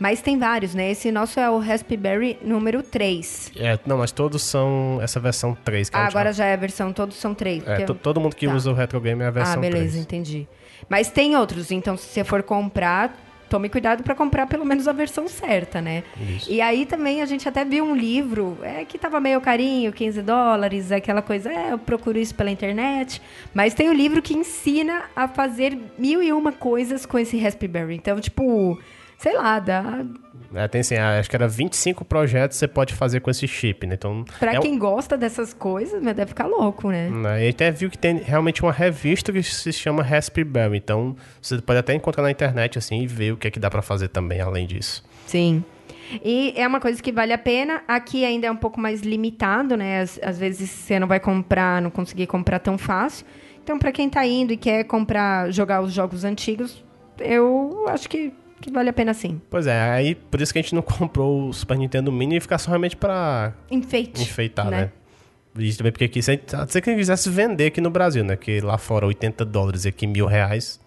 mas tem vários, né? Esse nosso é o Raspberry número 3. É, não, mas todos são essa versão 3. Que ah, agora já é a versão, todos são 3. É, todo mundo que tá. usa o Retro Game é a versão 3. Ah, beleza, 3. entendi. Mas tem outros, então se você for comprar, tome cuidado para comprar pelo menos a versão certa, né? Isso. E aí também a gente até viu um livro é, que tava meio carinho, 15 dólares, aquela coisa, é, eu procuro isso pela internet. Mas tem o um livro que ensina a fazer mil e uma coisas com esse Raspberry. Então, tipo, sei lá, dá. É, tem assim, acho que era 25 projetos que você pode fazer com esse chip, né? Então, pra é quem um... gosta dessas coisas, deve ficar louco, né? né? E até viu que tem realmente uma revista que se chama Raspberry. Então, você pode até encontrar na internet, assim, e ver o que é que dá para fazer também, além disso. Sim. E é uma coisa que vale a pena. Aqui ainda é um pouco mais limitado, né? Às, às vezes você não vai comprar, não conseguir comprar tão fácil. Então, para quem tá indo e quer comprar, jogar os jogos antigos, eu acho que que vale a pena sim. Pois é, aí por isso que a gente não [LAUGHS] comprou o Super Nintendo Mini e ficar só realmente pra Enfeite, enfeitar, né? né? Isso também porque aqui, se a gente quisesse vender aqui no Brasil, né? Que lá fora 80 dólares e aqui mil reais.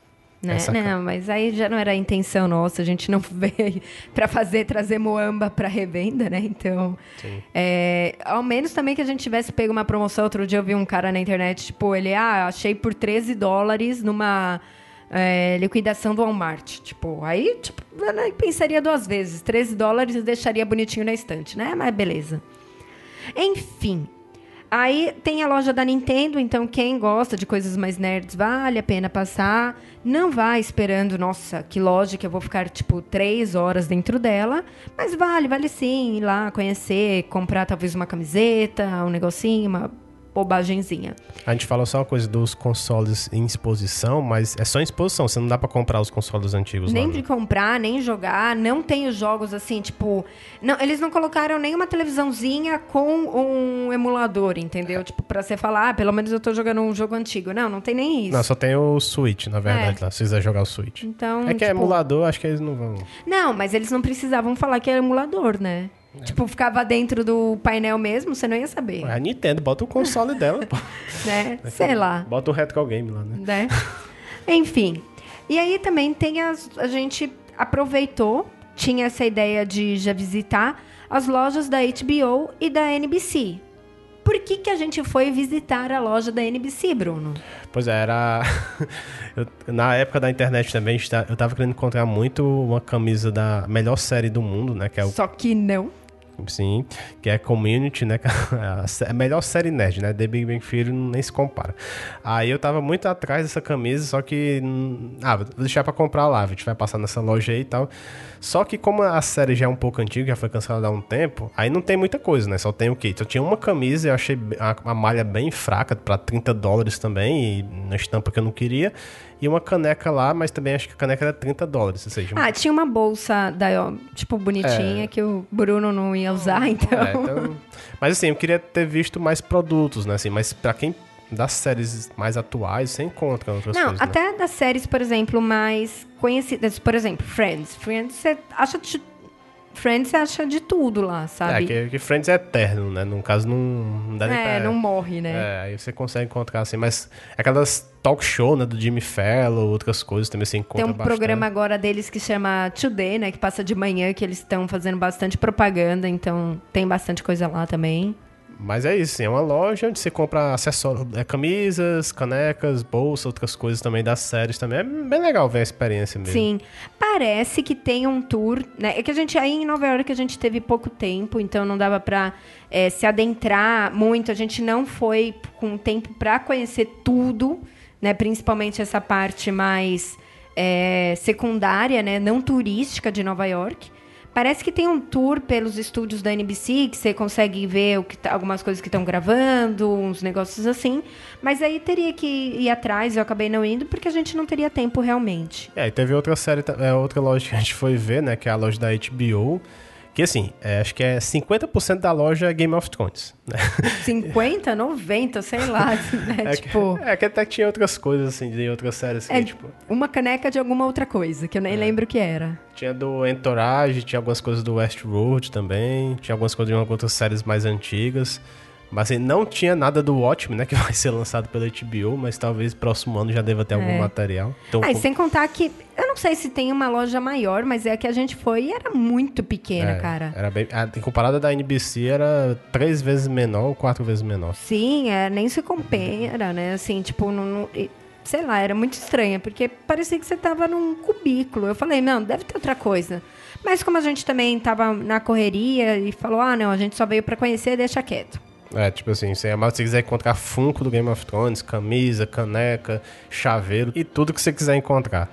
Né? Não, mas aí já não era a intenção nossa, a gente não [LAUGHS] veio para fazer, trazer Moamba para revenda, né? Então, é, ao menos também que a gente tivesse pego uma promoção. Outro dia eu vi um cara na internet, tipo, ele, ah, achei por 13 dólares numa é, liquidação do Walmart. Tipo, aí tipo, eu pensaria duas vezes. 13 dólares deixaria bonitinho na estante, né? Mas beleza. Enfim. Aí tem a loja da Nintendo, então quem gosta de coisas mais nerds, vale a pena passar. Não vá esperando, nossa, que loja que eu vou ficar, tipo, três horas dentro dela. Mas vale, vale sim ir lá conhecer, comprar talvez uma camiseta, um negocinho, uma bobagemzinha. A gente falou só uma coisa dos consoles em exposição, mas é só em exposição, você não dá para comprar os consoles antigos Nem lá, de né? comprar, nem jogar, não tem os jogos assim, tipo, não, eles não colocaram nenhuma televisãozinha com um emulador, entendeu? Tipo, para você falar, ah, pelo menos eu tô jogando um jogo antigo. Não, não tem nem isso. Não, só tem o Switch, na verdade, é. lá, se quiser jogar o Switch. Então, é que é tipo... é emulador, acho que eles não vão. Não, mas eles não precisavam falar que é emulador, né? É. Tipo, ficava dentro do painel mesmo, você não ia saber. A Nintendo, bota o console [LAUGHS] dela, pô. Né? Sei lá. Bota o Retro Game lá, né? né? Enfim. E aí também tem as. A gente aproveitou, tinha essa ideia de já visitar as lojas da HBO e da NBC. por que, que a gente foi visitar a loja da NBC, Bruno? Pois é, era. [LAUGHS] eu, na época da internet também, eu tava querendo encontrar muito uma camisa da melhor série do mundo, né? Que é o... Só que não. Sim, que é Community, né? [LAUGHS] A melhor série nerd, né? The Big Bang Theory nem se compara. Aí eu tava muito atrás dessa camisa, só que. Hum, ah, vou deixar pra comprar lá, a gente vai passar nessa loja aí e tal. Só que como a série já é um pouco antiga, já foi cancelada há um tempo, aí não tem muita coisa, né? Só tem o quê? Só tinha uma camisa, eu achei a, a malha bem fraca, pra 30 dólares também, e na estampa que eu não queria e uma caneca lá, mas também acho que a caneca era 30 dólares. Ou seja, ah, tinha uma bolsa, da, tipo, bonitinha, é. que o Bruno não ia usar, então... É, então... Mas assim, eu queria ter visto mais produtos, né? Assim, mas pra quem das séries mais atuais, você encontra outras não, coisas. Não, né? até né? das séries, por exemplo, mais conhecidas. Por exemplo, Friends. Friends, você acha de Friends você acha de tudo lá, sabe? É, que, que Friends é eterno, né? No caso, não, não dá nem É, pra, não morre, né? É, aí você consegue encontrar assim, mas aquelas talk show, né, do Jimmy Fallon, outras coisas também você encontra Tem um bastante. programa agora deles que chama Today, né, que passa de manhã, que eles estão fazendo bastante propaganda, então tem bastante coisa lá também. Mas é isso, é uma loja onde você compra acessórios, é, camisas, canecas, bolsas, outras coisas também das séries também. É bem legal ver a experiência mesmo. Sim. Parece que tem um tour, né? É que a gente aí em Nova York a gente teve pouco tempo, então não dava para é, se adentrar muito. A gente não foi com tempo para conhecer tudo, né? Principalmente essa parte mais é, secundária, né? Não turística de Nova York. Parece que tem um tour pelos estúdios da NBC, que você consegue ver o que tá, algumas coisas que estão gravando, uns negócios assim. Mas aí teria que ir atrás, eu acabei não indo, porque a gente não teria tempo realmente. É, e teve outra série, é, outra loja que a gente foi ver, né? Que é a loja da HBO que assim, é, acho que é 50% da loja é Game of Thrones. Né? 50, 90, sei lá. [LAUGHS] Né? É, tipo... que, é que até tinha outras coisas, assim, de outras séries. É, tipo... Uma caneca de alguma outra coisa, que eu nem é. lembro o que era. Tinha do Entourage, tinha algumas coisas do Westworld também, tinha algumas coisas de outras séries mais antigas. Mas assim, não tinha nada do Watchmen, né? Que [LAUGHS] vai ser lançado pela HBO, mas talvez próximo ano já deva ter é. algum material. Então, ah, e sem contar que. Eu não sei se tem uma loja maior, mas é que a gente foi e era muito pequena, é, cara. Era bem. A, comparada da NBC, era três vezes menor ou quatro vezes menor. Sim, é, nem se compara, né? Assim, tipo, não, não, sei lá, era muito estranha, porque parecia que você tava num cubículo. Eu falei, não, deve ter outra coisa. Mas como a gente também tava na correria e falou, ah, não, a gente só veio para conhecer, deixa quieto. É, tipo assim, se você quiser encontrar Funko do Game of Thrones, camisa, caneca, chaveiro e tudo que você quiser encontrar.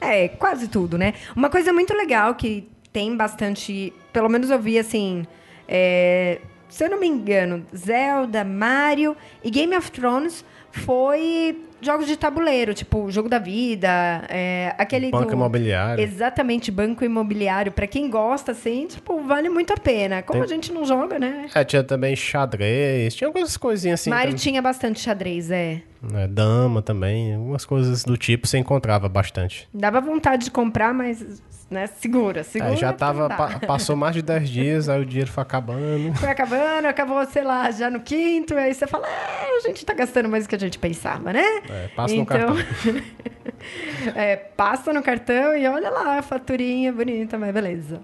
É, quase tudo, né? Uma coisa muito legal que tem bastante. Pelo menos eu vi assim. É, se eu não me engano, Zelda, Mario e Game of Thrones foi jogos de tabuleiro, tipo Jogo da Vida, é, aquele banco do, imobiliário. Exatamente, banco imobiliário. Para quem gosta, assim, tipo, vale muito a pena. Como Tem... a gente não joga, né? É, tinha também xadrez, tinha algumas coisinhas assim. Mario também. tinha bastante xadrez, é. É. Dama também, algumas coisas do tipo você encontrava bastante. Dava vontade de comprar, mas né? Segura, segura. É, já tava, pa, passou mais de 10 dias, aí o dinheiro foi acabando. [LAUGHS] Foi acabando, acabou, sei lá, já no quinto, aí você fala, é, a gente tá gastando mais do que a gente pensava, né? É, passa então... no cartão. [LAUGHS] é, passa no cartão e olha lá a faturinha bonita, mas beleza.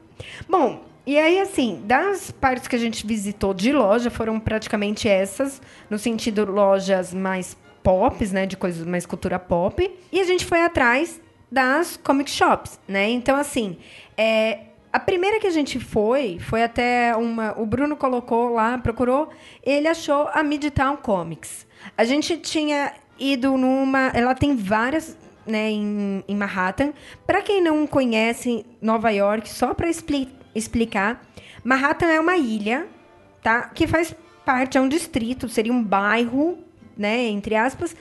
Bom, e aí, assim, das partes que a gente visitou de loja, foram praticamente essas, no sentido lojas mais pops, né, de coisas mais cultura pop. E a gente foi atrás das comic shops, né? Então, assim, é, a primeira que a gente foi, foi até uma. O Bruno colocou lá, procurou, ele achou a Midtown Comics. A gente tinha ido numa. Ela tem várias. Né, em, em Manhattan. Para quem não conhece Nova York, só para expli explicar, Manhattan é uma ilha, tá? Que faz parte, é um distrito, seria um bairro, né, entre aspas,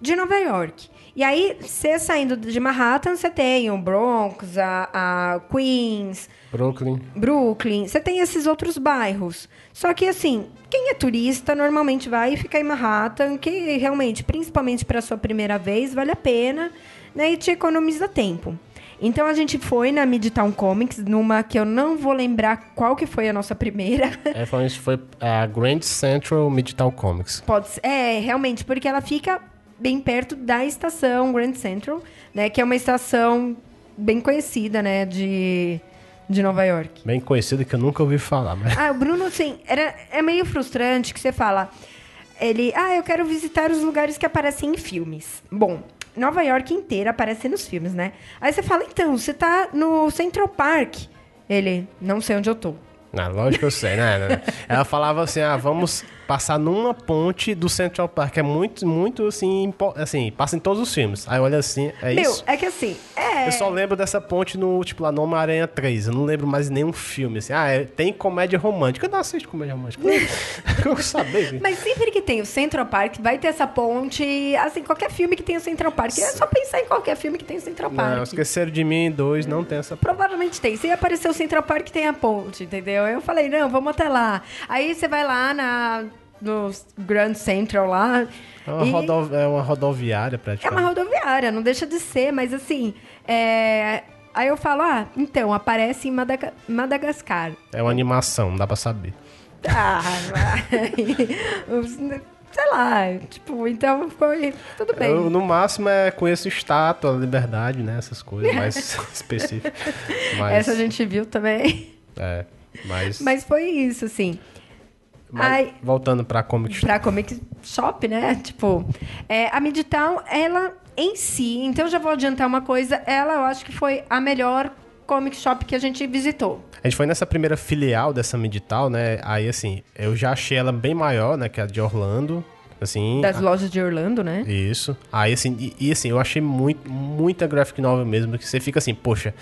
de Nova York. E aí, você saindo de Manhattan, você tem o Bronx, a, a Queens... Brooklyn. Brooklyn. Você tem esses outros bairros. Só que, assim, quem é turista normalmente vai ficar em Manhattan, que realmente, principalmente para sua primeira vez, vale a pena né, e te economiza tempo. Então a gente foi na Midtown Comics, numa que eu não vou lembrar qual que foi a nossa primeira. É, foi, foi a Grand Central Midtown Comics. Pode ser, é, realmente, porque ela fica bem perto da estação Grand Central, né, que é uma estação bem conhecida, né, de de Nova York. Bem conhecido que eu nunca ouvi falar, mas... Ah, o Bruno, assim, era, é meio frustrante que você fala. Ele, ah, eu quero visitar os lugares que aparecem em filmes. Bom, Nova York inteira aparece nos filmes, né? Aí você fala, então, você tá no Central Park. Ele, não sei onde eu tô. Ah, lógico que eu sei, né? Ela falava assim, ah, vamos passar numa ponte do Central Park. É muito, muito assim, assim, passa em todos os filmes. Aí olha assim, é Meu, isso. é que assim, é. Eu só lembro dessa ponte no, tipo, lá no Homem-Aranha 3. Eu não lembro mais nenhum filme, assim. Ah, é- tem comédia romântica. Eu não assisto comédia romântica. [LAUGHS] eu saber. Mas sempre que tem o Central Park, vai ter essa ponte. Assim, qualquer filme que tem o Central Park. É só pensar em qualquer filme que tem o Central Park. Não, esqueceram de mim, dois, não tem essa... Provavelmente tem. Se aparecer o Central Park, tem a ponte, entendeu? Eu falei, não, vamos até lá. Aí você vai lá na, no Grand Central lá. É uma, e- rodo- é uma rodoviária, É praticamente. uma rodoviária, não deixa de ser, mas assim. é, Aí eu falo, ah, então, aparece em Madaga- Madagascar. É uma animação, não dá pra saber. Ah, vai. [LAUGHS] sei lá, tipo, então foi tudo bem. Eu, no máximo, é conheço estátua, liberdade, né? Essas coisas mais [LAUGHS] específicas. Mas, Essa a gente viu também. É, mas... Mas foi isso, assim. Ai- voltando pra Comic Shop. Pra Comic Shop, né? Tipo, é, a Midtown, ela em si, então já vou adiantar uma coisa, ela eu acho que foi a melhor Comic Shop que a gente visitou. A gente foi nessa primeira filial dessa Medital, né? Aí, assim, eu já achei ela bem maior, né? Que a de Orlando. Assim... Das a- lojas de Orlando, né? Isso. Aí, assim, e, e, assim, eu achei muito, muita graphic novel mesmo, que você fica assim, poxa.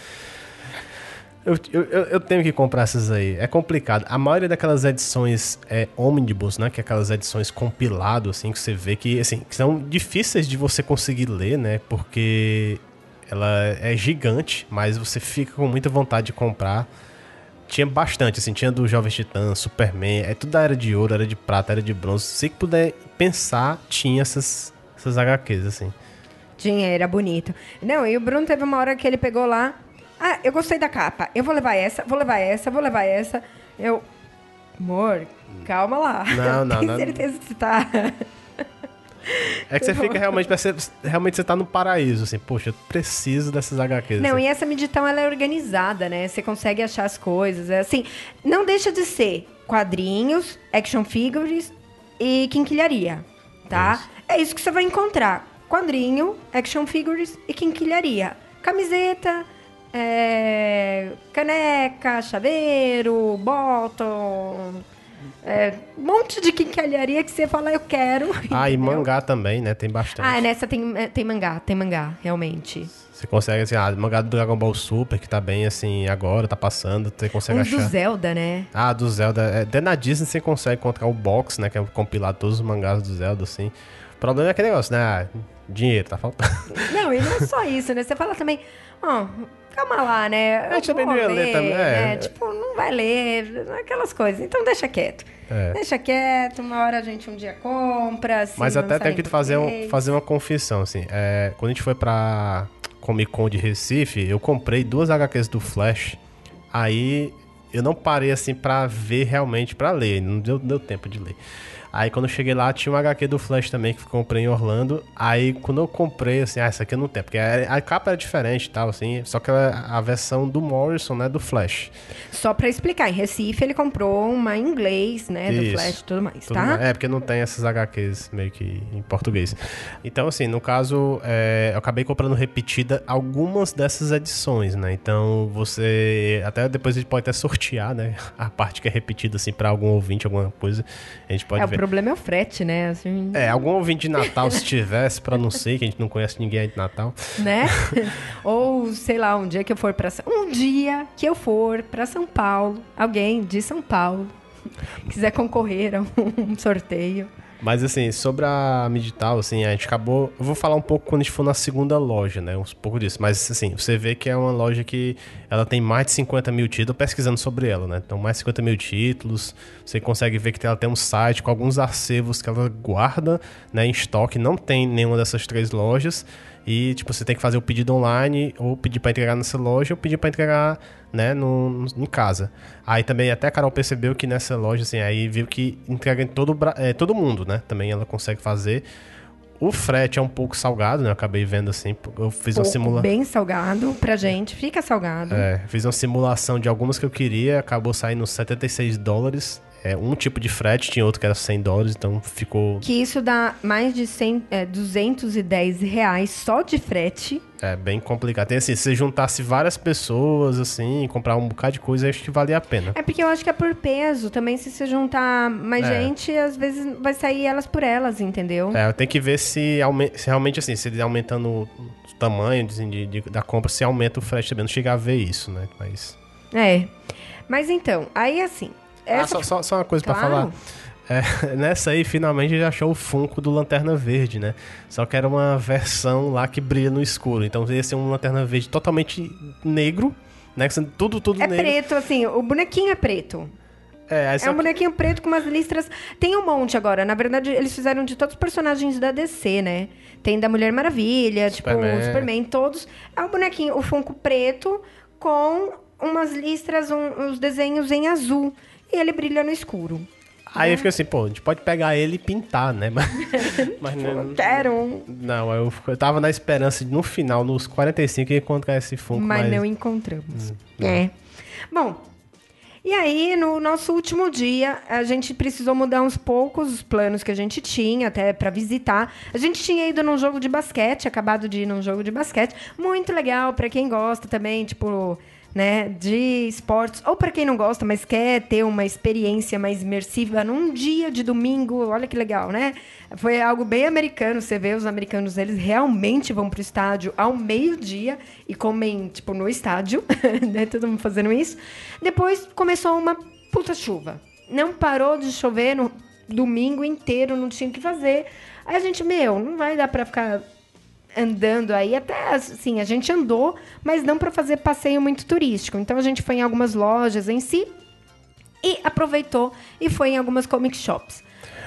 Eu, eu, eu- tenho que comprar essas aí. É complicado. A maioria daquelas edições é omnibus, né? Que é aquelas edições compilado, assim, que você vê que, assim, que são difíceis de você conseguir ler, né? Porque ela é gigante, mas você fica com muita vontade de comprar. Tinha bastante, assim, tinha do Jovem Titã, Superman, é tudo da era de ouro, era de prata, era de bronze. Se que puder pensar, tinha essas, essas HQs, assim. Tinha, era bonito. Não, e o Bruno teve uma hora que ele pegou lá. Ah, eu gostei da capa. Eu vou levar essa, vou levar essa, vou levar essa. Eu. Amor, calma lá. Não, [LAUGHS] não, Tem não. certeza que você tá. [LAUGHS] É que você fica realmente, realmente você tá no paraíso, assim, poxa, eu preciso dessas HQs. Não, assim. e essa meditação ela é organizada, né? Você consegue achar as coisas. É assim, não deixa de ser quadrinhos, action figures e quinquilharia, tá? É isso que você vai encontrar. Quadrinho, action figures e quinquilharia. Camiseta, é, caneca, chaveiro, bottom... é, um monte de quinquilharia que você fala, eu quero. [LAUGHS] Ah, e mangá também, né? Tem bastante. Ah, nessa tem, é, tem mangá, tem mangá, realmente. Você consegue, assim, ah, mangá do Dragon Ball Super, que tá bem, assim, agora, tá passando, você consegue do achar. Zelda, né? Ah, do Zelda. É, até na Disney você consegue encontrar o box, né? Que é compilado todos os mangás do Zelda, assim. O problema é aquele negócio, né? Ah, dinheiro, tá faltando. Não, e não é [LAUGHS] só isso, né? Você fala também, ó, calma lá, né? Gente Eu também não ia ler também, é. né? Tipo, não vai ler, aquelas coisas. Então deixa quieto. É. Deixa quieto, uma hora a gente um dia compra. se Mas até lançar tenho em que fazer, um, fazer uma confissão, assim. É, quando a gente foi pra Comic Con de Recife, eu comprei duas HQs do Flash. Aí eu não parei, assim, pra ver realmente, pra ler. Não deu, deu tempo de ler. Aí quando eu cheguei lá, tinha um HQ do Flash também, que eu comprei em Orlando. Aí quando eu comprei, assim, ah, essa aqui eu não tenho. Porque a, capa era diferente e tal, assim. Só que ela é a versão do Morrison, né, do Flash. Só pra explicar, em Recife ele comprou uma em inglês, né? Do Isso. Flash e tudo mais, Tudo tá? mais. É, porque não tem essas HQs meio que em português. Então, assim, no caso, é, eu acabei comprando repetida algumas dessas edições, né? Então, você. Até depois a gente pode até sortear, né? [LAUGHS] A parte que é repetida, assim, pra algum ouvinte, alguma coisa. A gente pode É, ver. Problema é o frete, né? Assim, É, algum ouvinte de Natal, se tivesse, pra não sei, que a gente não conhece ninguém aí de Natal. né? [LAUGHS] Ou, sei lá, um dia que eu for para Um dia que eu for para São Paulo, alguém de São Paulo [LAUGHS] quiser concorrer a um sorteio. Mas assim, sobre a Medital, assim, a gente acabou. Eu vou falar um pouco quando a gente for na segunda loja, né? Um pouco disso. Mas assim, você vê que é uma loja que ela tem mais de 50 mil títulos, pesquisando sobre ela, né? Então, mais de 50 mil títulos. Você consegue ver que ela tem um site com alguns arquivos que ela guarda né, em estoque. Não tem nenhuma dessas três lojas. E, tipo, você tem que fazer o pedido online, ou pedir para entregar nessa loja, ou pedir para entregar, né, no, em casa. Aí também, até a Carol percebeu que nessa loja, assim, aí viu que entrega em todo, é, todo mundo, né? Também ela consegue fazer. O frete é um pouco salgado, né? Eu acabei vendo assim. Eu fiz uma simulação. Bem salgado pra gente. Fica salgado. É, fiz uma simulação de algumas que eu queria, acabou saindo 76 dólares. É, um tipo de frete, tinha outro que era 100 dólares, então ficou Que isso dá mais de 100, é, 210 reais só de frete. é, bem complicado. Tem assim, se você juntasse várias pessoas, assim, e comprar um bocado de coisa, acho que valia a pena. É porque eu acho que é por peso. Também, se você juntar mais É. gente, às vezes vai sair elas por elas, entendeu? É, tem que ver se, se realmente assim, se ele aumentando o tamanho assim, de, de- da compra, se aumenta o frete também. Não chegar a ver isso, né? Mas. É. Mas então, aí assim. Ah, Essa só, só, só uma coisa pra Claro. falar. É, [LAUGHS] nessa aí, finalmente, ele achou o Funko do Lanterna Verde, né? Só que era uma versão lá que brilha no escuro. Então ia ser um Lanterna Verde totalmente negro, né? Tudo, tudo é negro. preto, assim, o bonequinho é preto. É, É um bonequinho preto com umas listras. Tem um monte agora. Na verdade, eles fizeram de todos os personagens da DC, né? Tem da Mulher Maravilha, tipo, Superman. o Superman, todos. É um bonequinho, o Funko preto com umas listras, um- uns desenhos em azul. E ele brilha no escuro. Aí eu fiquei assim, pô, a gente pode pegar ele e pintar, né? [LAUGHS] Mas, mas não, Quero um. não eu, eu tava na esperança de no final, nos 45, encontrar esse Funko. mas, Mas, não encontramos. É. Bom, e aí, no nosso último dia, a gente precisou mudar uns poucos os planos que a gente tinha, até para visitar. A gente tinha ido num jogo de basquete, acabado de ir num jogo de basquete. Muito legal para quem gosta também, tipo, né, de esportes. Ou para quem não gosta, mas quer ter uma experiência mais imersiva num dia de domingo. Olha que legal, né? Foi algo bem americano. Você vê os americanos, eles realmente vão pro estádio ao meio-dia e comem, tipo, no estádio, [LAUGHS] né? Todo mundo fazendo isso. Depois começou uma puta chuva. Não parou de chover no domingo inteiro, não tinha o que fazer. Aí a gente, meu, não vai dar pra ficar andando aí. Até, assim, a gente andou, mas não pra fazer passeio muito turístico. Então a gente foi em algumas lojas em si e aproveitou e foi em algumas comic shops.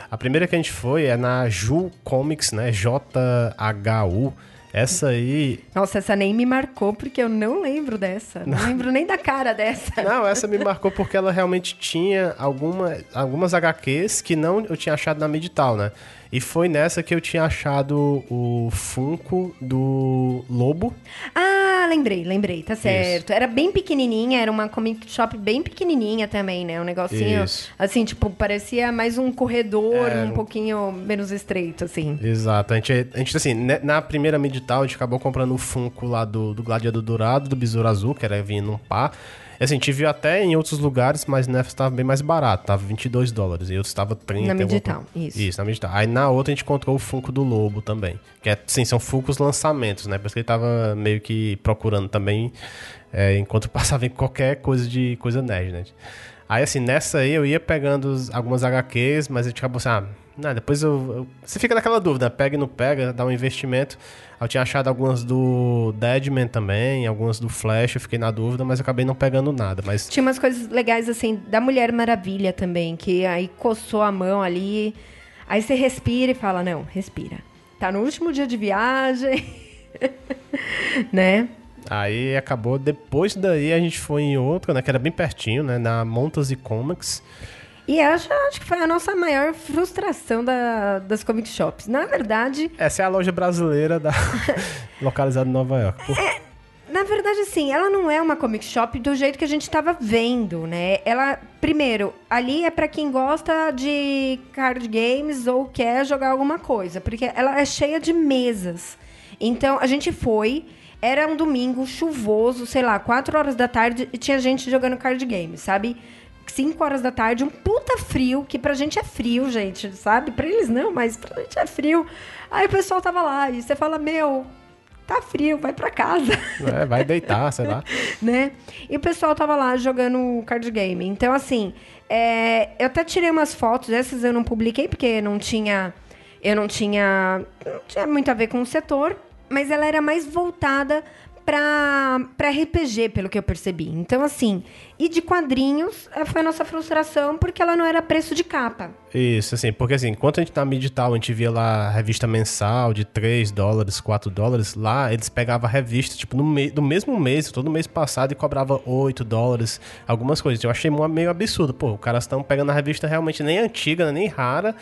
A primeira que a gente foi é na Ju Comics, né? J-H-U. Essa aí. Nossa, essa nem me marcou, porque eu não lembro dessa. Não lembro nem da cara dessa. Não, essa me marcou porque ela realmente tinha alguma, algumas HQs que não eu tinha achado na Medital, né? E foi nessa que eu tinha achado o Funko do Lobo. Ah, lembrei, lembrei, tá certo. Era bem pequenininha, era uma comic shop bem pequenininha também, né? Um negocinho, Isso. assim, tipo, parecia mais um corredor, um um- pouquinho menos estreito, assim. Exato. A gente, a gente assim, né, na primeira Medital, a gente acabou comprando o Funko lá do, do Gladiador Dourado, do Besouro Azul, que era vindo num par. E assim, a gente viu até em outros lugares, mas nessa estava bem mais barato, tava 22 dólares. E outros estava 30. Na alguma coisa. isso. Isso, na Medital. Aí na outra a gente encontrou o Funko do Lobo também. Que é, sim, são Funkos lançamentos, né? Por isso que ele tava meio que procurando também, é, enquanto [LAUGHS] passava em qualquer coisa de coisa nerd, né? Aí assim, nessa aí eu ia pegando algumas HQs, mas a gente acabou assim, ah, não, depois eu, eu- Você fica naquela dúvida, pega e não pega, dá um investimento. Eu tinha achado algumas do Deadman também, algumas do Flash, eu fiquei na dúvida, mas acabei não pegando nada. Mas Tinha umas coisas legais, assim, da Mulher Maravilha também, que aí coçou a mão ali. Aí você respira e fala, não, respira. Tá no último dia de viagem. [LAUGHS] né? aí acabou. Depois daí a gente foi em outra, né? Que era bem pertinho, né? Na Montas e Comics. E acho, acho que foi a nossa maior frustração da- das comic shops. Na verdade, Essa é a loja brasileira da... [LAUGHS] localizada em Nova York. Por- Na verdade, assim, ela não é uma comic shop do jeito que a gente estava vendo, né? Ela, primeiro, ali é para quem gosta de card games ou quer jogar alguma coisa, porque ela é cheia de mesas. Então, a gente foi, era um domingo chuvoso, sei lá, 4 horas da tarde e tinha gente jogando card games, sabe? 5 horas da tarde, um puta frio, que pra gente é frio, gente, sabe? Pra eles não, mas pra gente é frio. Aí o pessoal tava lá e você fala, meu, tá frio, vai pra casa. É, vai deitar, sei lá. [LAUGHS] né? E o pessoal tava lá jogando card game. Então, assim, é, eu até tirei umas fotos, essas eu não publiquei porque não tinha. Eu não tinha. Não tinha muito a ver com o setor, mas ela era mais voltada pra RPG, pelo que eu percebi. Então, assim, e de quadrinhos eh, foi a nossa frustração porque ela não era preço de capa. Isso, assim, porque assim, enquanto a gente na Medital, a gente via lá revista mensal de 3 dólares, 4 dólares, lá eles pegavam a revista, tipo, no me do mesmo mês, todo mês passado, e cobrava 8 dólares, algumas coisas. Eu achei meio absurdo. Pô, os caras estão pegando a revista realmente nem antiga, nem rara,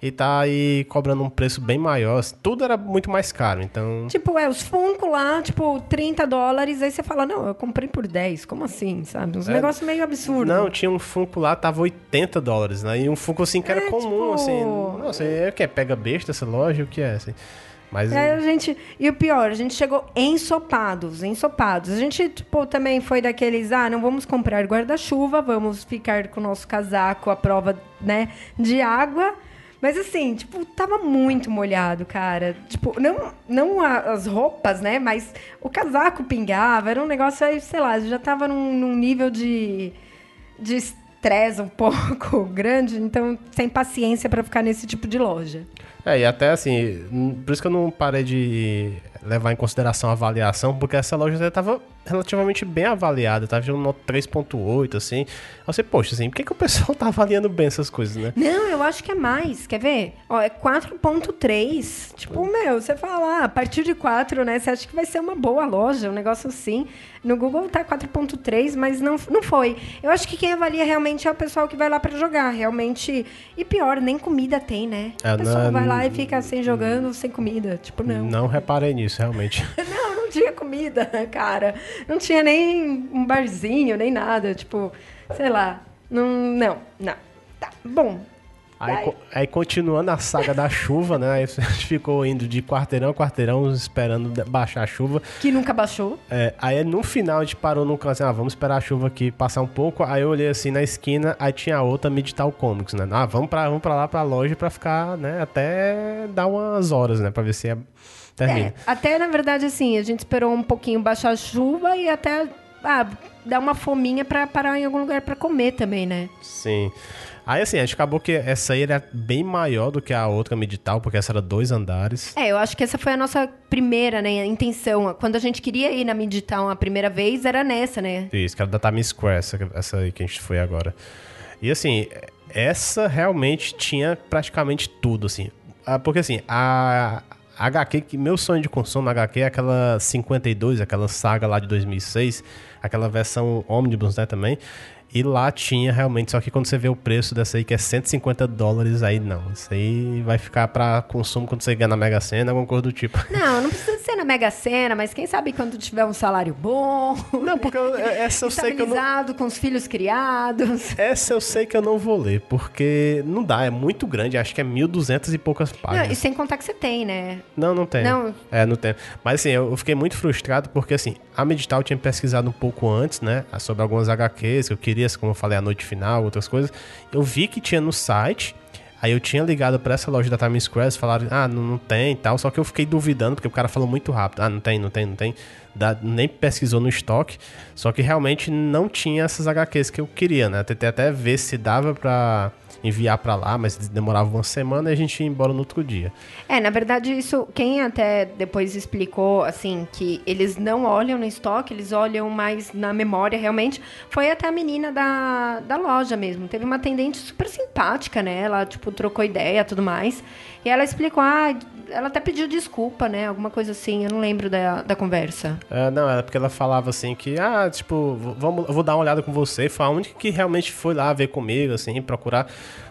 e tá aí cobrando um preço bem maior. Tudo era muito mais caro, então... Tipo, é, os Funko lá, tipo, 30 dólares, aí você fala, não, eu comprei por 10, como assim, sabe? Uns É, negócios meio absurdos. Não, tinha um Funko lá, tava 80 dólares, né? E um Funko assim que era É, comum, tipo- assim. Nossa, é o que? Pega besta essa loja? O que é, assim? Mas. Aí a gente. E o pior, a gente chegou ensopados, ensopados. A gente, tipo, também foi daqueles, ah, não vamos comprar guarda-chuva, vamos ficar com o nosso casaco à prova, né, de água. Mas assim, tipo, tava muito molhado, cara. Tipo, não, não as roupas, né? Mas o casaco pingava, era um negócio aí, sei lá, já tava num, num nível de, de estresse um [LAUGHS] pouco grande, então sem paciência pra ficar nesse tipo de loja. É, e até assim, por isso que eu não parei de levar em consideração a avaliação, porque essa loja até tava relativamente bem avaliada, tava de um nota 3.8, assim. Aí você, poxa, assim, por que, que o pessoal [LAUGHS] tá avaliando bem essas coisas, né? Não, eu acho que é mais. Quer ver? Ó, é 4.3. Tipo, meu, você fala, ah, a partir de 4, né? Você acha que vai ser uma boa loja, um negócio assim. No Google tá 4.3, mas não, não foi. Eu acho que quem avalia realmente é o pessoal que vai lá pra jogar. Realmente. E pior, nem comida tem, né? É, o pessoal não- vai lá e fica sem jogando, sem comida. Tipo, não. Não reparei nisso, realmente. [LAUGHS] Não, tinha comida, [LAUGHS] cara. Não tinha nem um barzinho, nem nada. Tipo, sei lá. Não, não, não. Tá, bom. Aí, aí continuando a saga da chuva, né? Aí a [LAUGHS] gente ficou indo de quarteirão a quarteirão, esperando baixar a chuva. Que nunca baixou. É, aí no final a gente parou num canto assim, ah, vamos esperar a chuva aqui passar um pouco. Aí eu olhei assim na esquina, aí tinha outra Medital Comics, né? Ah, vamos pra, vamos pra lá pra loja pra ficar, né? Até dar umas horas, né? Pra ver se é, termina. É, até na verdade, assim, a gente esperou um pouquinho baixar a chuva e até ah, dar uma fominha pra parar em algum lugar pra comer também, né? Sim. Aí assim, a gente acabou que essa aí era bem maior do que a outra Medital, porque essa era dois andares. É, eu acho que essa foi a nossa primeira, né, intenção. Quando a gente queria ir na Midtown a primeira vez, era nessa, né? Isso, que era da Times Square, essa, essa aí que a gente foi agora. E assim, essa realmente tinha praticamente tudo, assim. Ah, Porque assim, a HQ, que meu sonho de consumo na HQ é aquela 52, aquela saga lá de 2006, aquela versão Omnibus, né, também. E lá tinha realmente, só que quando você vê o preço dessa aí, que é 150 dólares, aí não. Isso aí vai ficar pra consumo quando você ganhar na Mega Sena, alguma coisa do tipo. [LAUGHS] Não, não precisa ser na Mega Sena, mas quem sabe quando tiver um salário bom, Não, porque eu- essa eu sei que eu não... com os filhos criados. Essa eu sei que eu não vou ler, porque não dá, é muito grande, acho que é 1.200 e poucas Não, páginas. e sem contar que você tem, né? Não, não tem. Não. É, não tem. Mas assim, eu eu fiquei muito frustrado porque assim, a Medital tinha pesquisado um pouco antes, né, sobre algumas HQs que eu queria, como eu falei, a noite final, outras coisas. Eu vi que tinha no site. Aí eu tinha ligado pra essa loja da Times Square, falaram, ah, não, não tem e tal. Só que eu fiquei duvidando, porque o cara falou muito rápido. Ah, não tem, não tem, não tem. Dá- nem pesquisou no estoque. Só que realmente não tinha essas HQs que eu queria, né? Tentei até ver se dava pra enviar pra lá, mas demorava uma semana e a gente ia embora no outro dia. É, na verdade, isso, quem até depois explicou, assim, que eles não olham no estoque, eles olham mais na memória, realmente, foi até a menina da, da loja mesmo. Teve uma atendente super simpática, né? Ela, tipo, trocou ideia tudo mais. E ela explicou, ah, ela até pediu desculpa, né? Alguma coisa assim, eu não lembro da, da conversa. É, não, era porque ela falava assim que, ah, tipo, vamos, eu vou dar uma olhada com você. Foi a única que realmente foi lá ver comigo, assim, procurar.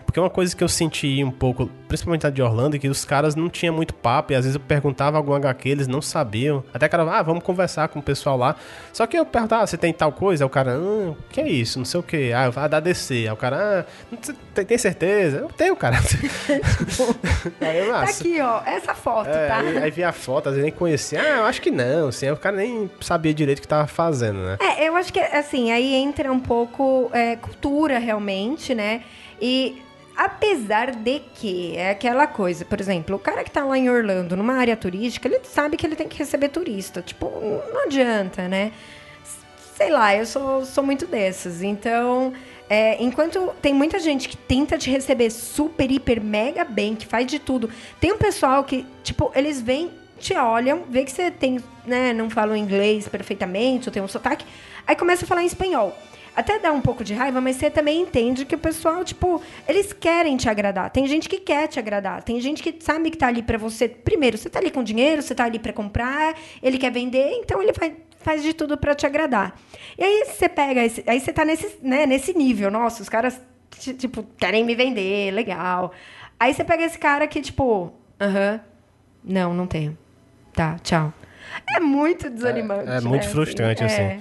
Porque uma coisa que eu senti um pouco, principalmente a de Orlando, é que os caras não tinham muito papo, e às vezes eu perguntava algum HQ, eles não sabiam. Até o cara, ah, vamos conversar com o pessoal lá. Só que eu perguntava, ah, você tem tal coisa? Aí o cara, ah, que é isso? Não sei o que. Ah, vai dar DC. Aí o cara, ah, tem- tem, certeza? Eu tenho, cara. [LAUGHS] aí eu, Tá ah, aqui, ó, essa foto, é, tá? aí, aí via a foto, às vezes nem conhecia. Ah, eu acho que não, assim, aí o cara nem sabia direito o que tava fazendo, né? É, eu acho que, assim, aí entra um pouco é, cultura, realmente, né? E apesar de que é aquela coisa, por exemplo, o cara que tá lá em Orlando, numa área turística, ele sabe que ele tem que receber turista. Tipo, não adianta, né? Sei lá, eu sou, sou muito dessas. Então, é, enquanto tem muita gente que tenta te receber super, hiper, mega bem, que faz de tudo, tem um pessoal que, tipo, eles vêm, te olham, vê que você tem, né, não fala inglês perfeitamente, ou tem um sotaque, aí começa a falar em espanhol. Até dá um pouco de raiva, mas você também entende que o pessoal, tipo, eles querem te agradar. Tem gente que quer te agradar. Tem gente que sabe que tá ali pra você. Primeiro, você tá ali com dinheiro, você tá ali pra comprar, ele quer vender, então ele vai, faz de tudo pra te agradar. E aí você pega, esse- aí você tá nesse, né, nesse nível. Nossa, os caras, ti- tipo, querem me vender, legal. Aí você pega esse cara que, tipo, aham, não, não tenho. Tá, tchau. É muito desanimante. É, é muito né, frustrante, assim. É.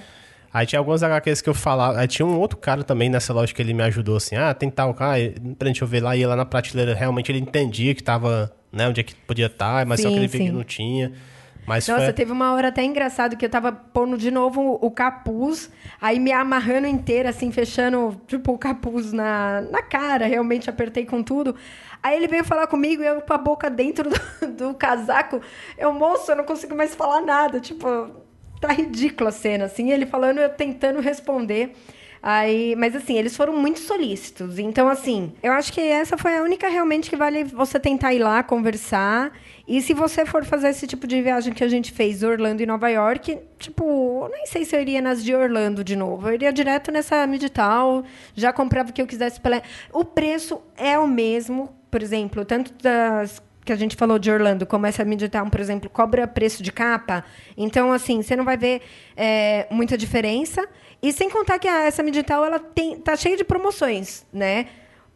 Aí tinha algumas HQs que eu falava. Aí tinha um outro cara também nessa loja que ele me ajudou assim. Ah, tem tal cara. Peraí, deixa eu ver lá. Ia lá na prateleira. Realmente ele entendia que tava, né, onde é que podia estar, mas só Sim, que ele sim. não tinha. Mas Nossa, foi... teve uma hora até engraçado que eu tava pondo de novo o, o capuz, aí me amarrando inteira, assim, fechando, tipo, o capuz na, na cara, realmente apertei com tudo. Aí ele veio falar comigo e eu com a boca dentro do, do casaco. Eu, moço, eu não consigo mais falar nada. Tipo, tá ridícula a cena, assim. Ele falando, eu tentando responder. Aí, mas assim, eles foram muito solícitos. Então, assim, eu acho que essa foi a única realmente que vale você tentar ir lá conversar. E se você for fazer esse tipo de viagem que a gente fez, Orlando e Nova York, tipo, nem sei se eu iria nas de Orlando de novo. Eu iria direto nessa Medital, já comprava o que eu quisesse pela. O preço é o mesmo, por exemplo, tanto das que a gente falou de Orlando, como essa Midtown, por exemplo, cobra preço de capa. Então, assim, você não vai ver é, muita diferença. E sem contar que a, essa Midtown, ela tem, tá cheia de promoções, né?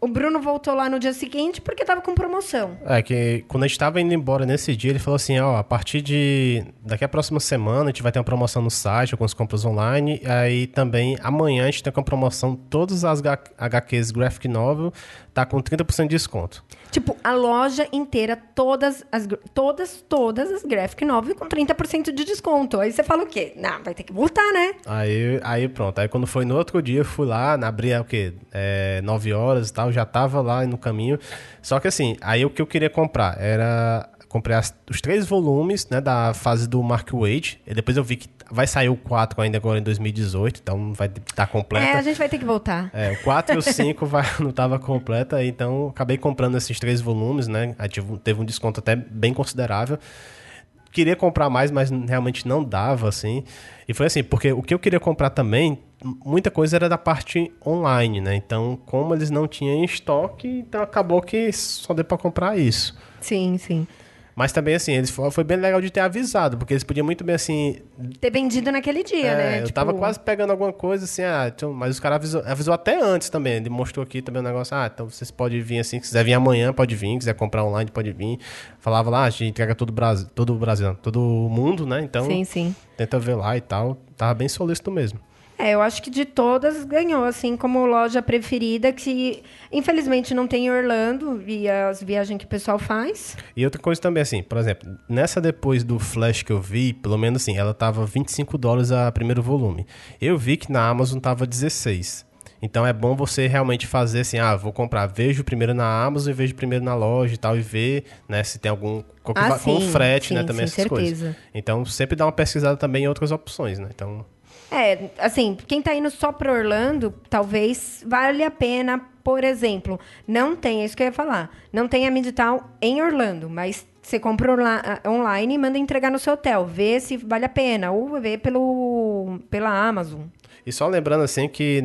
O Bruno voltou lá no dia seguinte porque tava com promoção. É que quando a gente tava indo embora nesse dia, ele falou assim, ó, a partir de daqui a próxima semana a gente vai ter uma promoção no site, algumas compras online, aí também amanhã a gente tem com promoção todas as HQs Graphic Novel, tá com 30% de desconto. Tipo, a loja inteira, todas as, todas, todas as graphic novel com 30% de desconto. Aí você fala o quê? Não, vai ter que voltar, né? Aí, aí pronto, aí quando foi no outro dia, eu fui lá, abri o quê? É, 9 horas e tal, já tava lá no caminho. Só que assim, aí o que eu queria comprar era. Comprei as- os três volumes, né, da fase do Mark Wade. E depois eu vi que vai sair o 4 ainda agora em 2018, então vai estar completa. É, a gente vai ter que voltar. É, o 4 e o 5 vai, [LAUGHS] não tava completa, então acabei comprando esses três volumes, né? Tive teve um desconto até bem considerável. Queria comprar mais, mas realmente não dava, assim. E foi assim, porque o que eu queria comprar também, muita coisa era da parte online, né? Então, como eles não tinham em estoque, então acabou que só deu pra comprar isso. Sim, sim. Mas também, assim, eles fo- foi bem legal de ter avisado, porque eles podiam muito bem, assim, Ter vendido naquele dia, é, né? eu Tipo, tava quase pegando alguma coisa assim, ah, então, mas os caras avisou, avisou até antes também. Ele mostrou aqui também o negócio, ah, então vocês podem vir assim, se quiser vir amanhã, pode vir, quiser comprar online, pode vir. Falava lá, a gente entrega todo o Brasil, todo o Brasil, todo mundo, né? Então, Sim, sim. tenta ver lá e tal. Tava bem solícito mesmo. É, eu acho que de todas ganhou, assim, como loja preferida, que infelizmente não tem em Orlando, e as viagens que o pessoal faz. E outra coisa também, assim, por exemplo, nessa depois do Flash que eu vi, pelo menos assim, ela tava 25 dólares a primeiro volume. Eu vi que na Amazon tava 16. Então é bom você realmente fazer assim, ah, vou comprar, vejo primeiro na Amazon e vejo primeiro na loja e tal, e ver, né, se tem algum. Com, Ah, com sim, frete, né, sim, também sim, essas coisas. certeza. Então sempre dá uma pesquisada também em outras opções, né? Então. É, assim, quem tá indo só pra Orlando, talvez valha a pena, por exemplo, não tem, é isso que eu ia falar, não tem a Midtown em Orlando, mas você compra orla- online e manda entregar no seu hotel, vê se vale a pena, ou vê pelo, pela Amazon. E só lembrando assim que,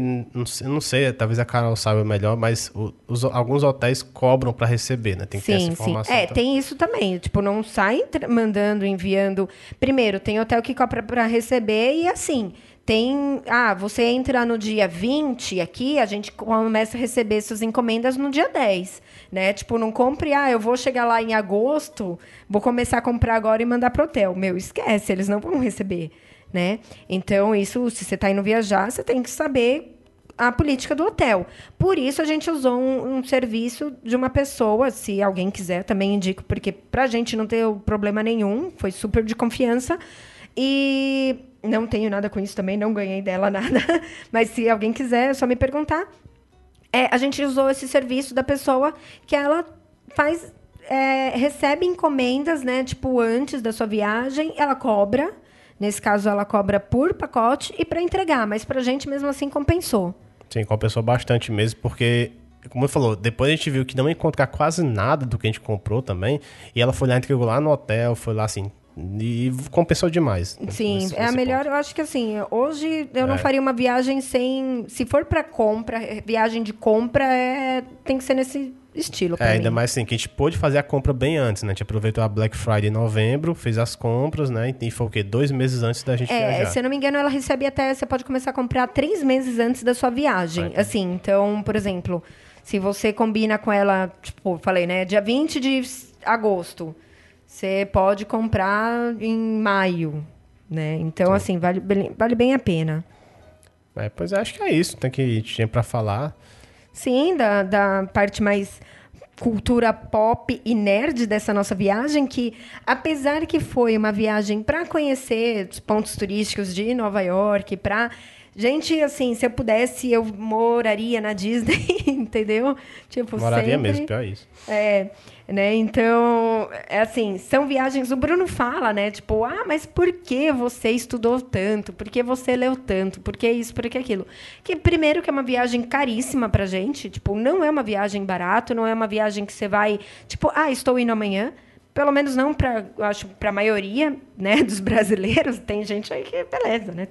não sei, talvez a Carol saiba melhor, mas os- alguns hotéis cobram pra receber, né? Tem que ter essa Sim, sim. informação. É, então. tem isso também. Tipo, não sai mandando, enviando. Primeiro, tem hotel que cobra para receber e assim. Tem. Ah, você entra no dia 20 aqui, a gente começa a receber suas encomendas no dia 10. Né? Tipo, não compre, ah, eu vou chegar lá em agosto, vou começar a comprar agora e mandar pro hotel. Meu, esquece, eles não vão receber. Né? Então, isso, se você está indo viajar, você tem que saber a política do hotel. Por isso a gente usou um, um serviço de uma pessoa, se alguém quiser, também indico, porque pra gente não ter problema nenhum, foi super de confiança. E não tenho nada com isso também, não ganhei dela [LAUGHS] nada. Mas se alguém quiser, é só me perguntar. É, a gente usou esse serviço da pessoa que ela faz. é, recebe encomendas, né? Tipo, antes da sua viagem, ela cobra. Nesse caso, ela cobra por pacote e para entregar, mas pra gente mesmo assim compensou. Sim, compensou bastante mesmo, porque, como eu falou, depois a gente viu que não encontrar quase nada do que a gente comprou também. E ela foi lá, entregou lá no hotel, foi lá assim. E compensou demais. Sim, nesse- é a nesse melhor. ponto. Eu acho que assim, hoje eu não É. faria uma viagem sem. Se for para compra, viagem de compra, é, tem que ser nesse estilo. É, ainda mim. mais assim, que a gente pôde fazer a compra bem antes, né? A gente aproveitou a Black Friday em novembro, fez as compras, né? E foi o quê? Dois meses antes da gente É, viajar. se eu não me engano, ela recebe até. Você pode começar a comprar três meses antes da sua viagem. É. Assim, então, por exemplo, Se você combina com ela, tipo, falei, né? Dia 20 de agosto. Você pode comprar em maio, né? Então, assim, vale, bem- vale bem a pena. É, pois eu acho que é isso. Tem que tinha pra falar. Sim, da, da parte mais cultura pop e nerd dessa nossa viagem, que apesar que foi uma viagem para conhecer os pontos turísticos de Nova York, para gente, assim, se eu pudesse, eu moraria na Disney, [LAUGHS] entendeu? Tipo, Moraria sempre- mesmo, pior isso. é, né? Então, é assim, são viagens. O Bruno fala, né? Tipo, ah, mas por que você estudou tanto? Por que você leu tanto? Por que isso? Por que aquilo? Que primeiro que é uma viagem caríssima pra gente, tipo, não é uma viagem barato, não é uma viagem que você vai, tipo, ah, estou indo amanhã. Pelo menos não para, eu acho, para a maioria, né, [LAUGHS] dos brasileiros. Tem gente aí que beleza, né?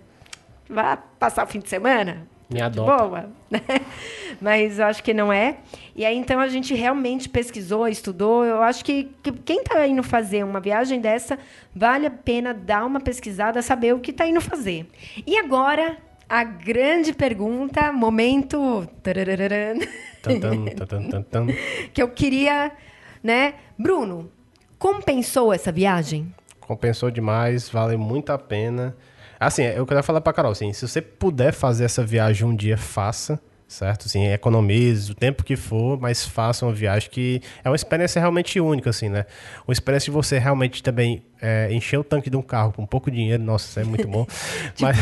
Vai passar o fim de semana, Me de adota. boa, né? [LAUGHS] Mas eu acho que não é. E aí, então, a gente realmente pesquisou, estudou. Eu acho que, que quem está indo fazer uma viagem dessa, vale a pena dar uma pesquisada, saber o que está indo fazer. E agora, a grande pergunta, momento... [LAUGHS] que eu queria, né? Bruno, compensou essa viagem? Compensou demais, vale muito a pena. Assim, eu queria falar pra Carol, assim, se você puder fazer essa viagem um dia, faça, certo? Assim, economize o tempo que for, mas faça uma viagem que é uma experiência realmente única, assim, né? Uma experiência de você realmente também é, encher o tanque de um carro com pouco dinheiro, nossa, isso é muito bom. [LAUGHS] mas,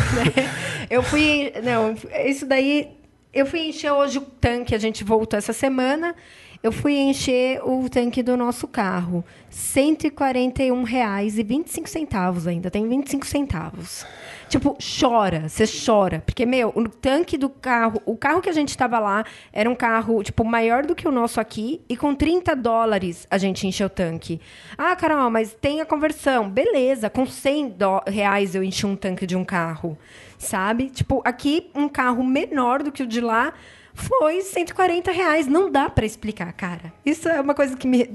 Eu fui. Não, isso daí. Eu fui encher hoje o tanque, a gente voltou essa semana. Eu fui encher o tanque do nosso carro. R$ 141,25 ainda. Tem 25 centavos. Tipo, chora, você chora. Porque, meu, o tanque do carro, o carro que a gente estava lá era um carro, tipo, maior do que o nosso aqui, e com 30 dólares a gente encheu o tanque. Ah, Carol, mas tem a conversão. Beleza, com 100 dó- reais eu enchi um tanque de um carro, sabe? Tipo, aqui, um carro menor do que o de lá foi 140 reais. Não dá pra explicar, cara. Isso é uma coisa que me.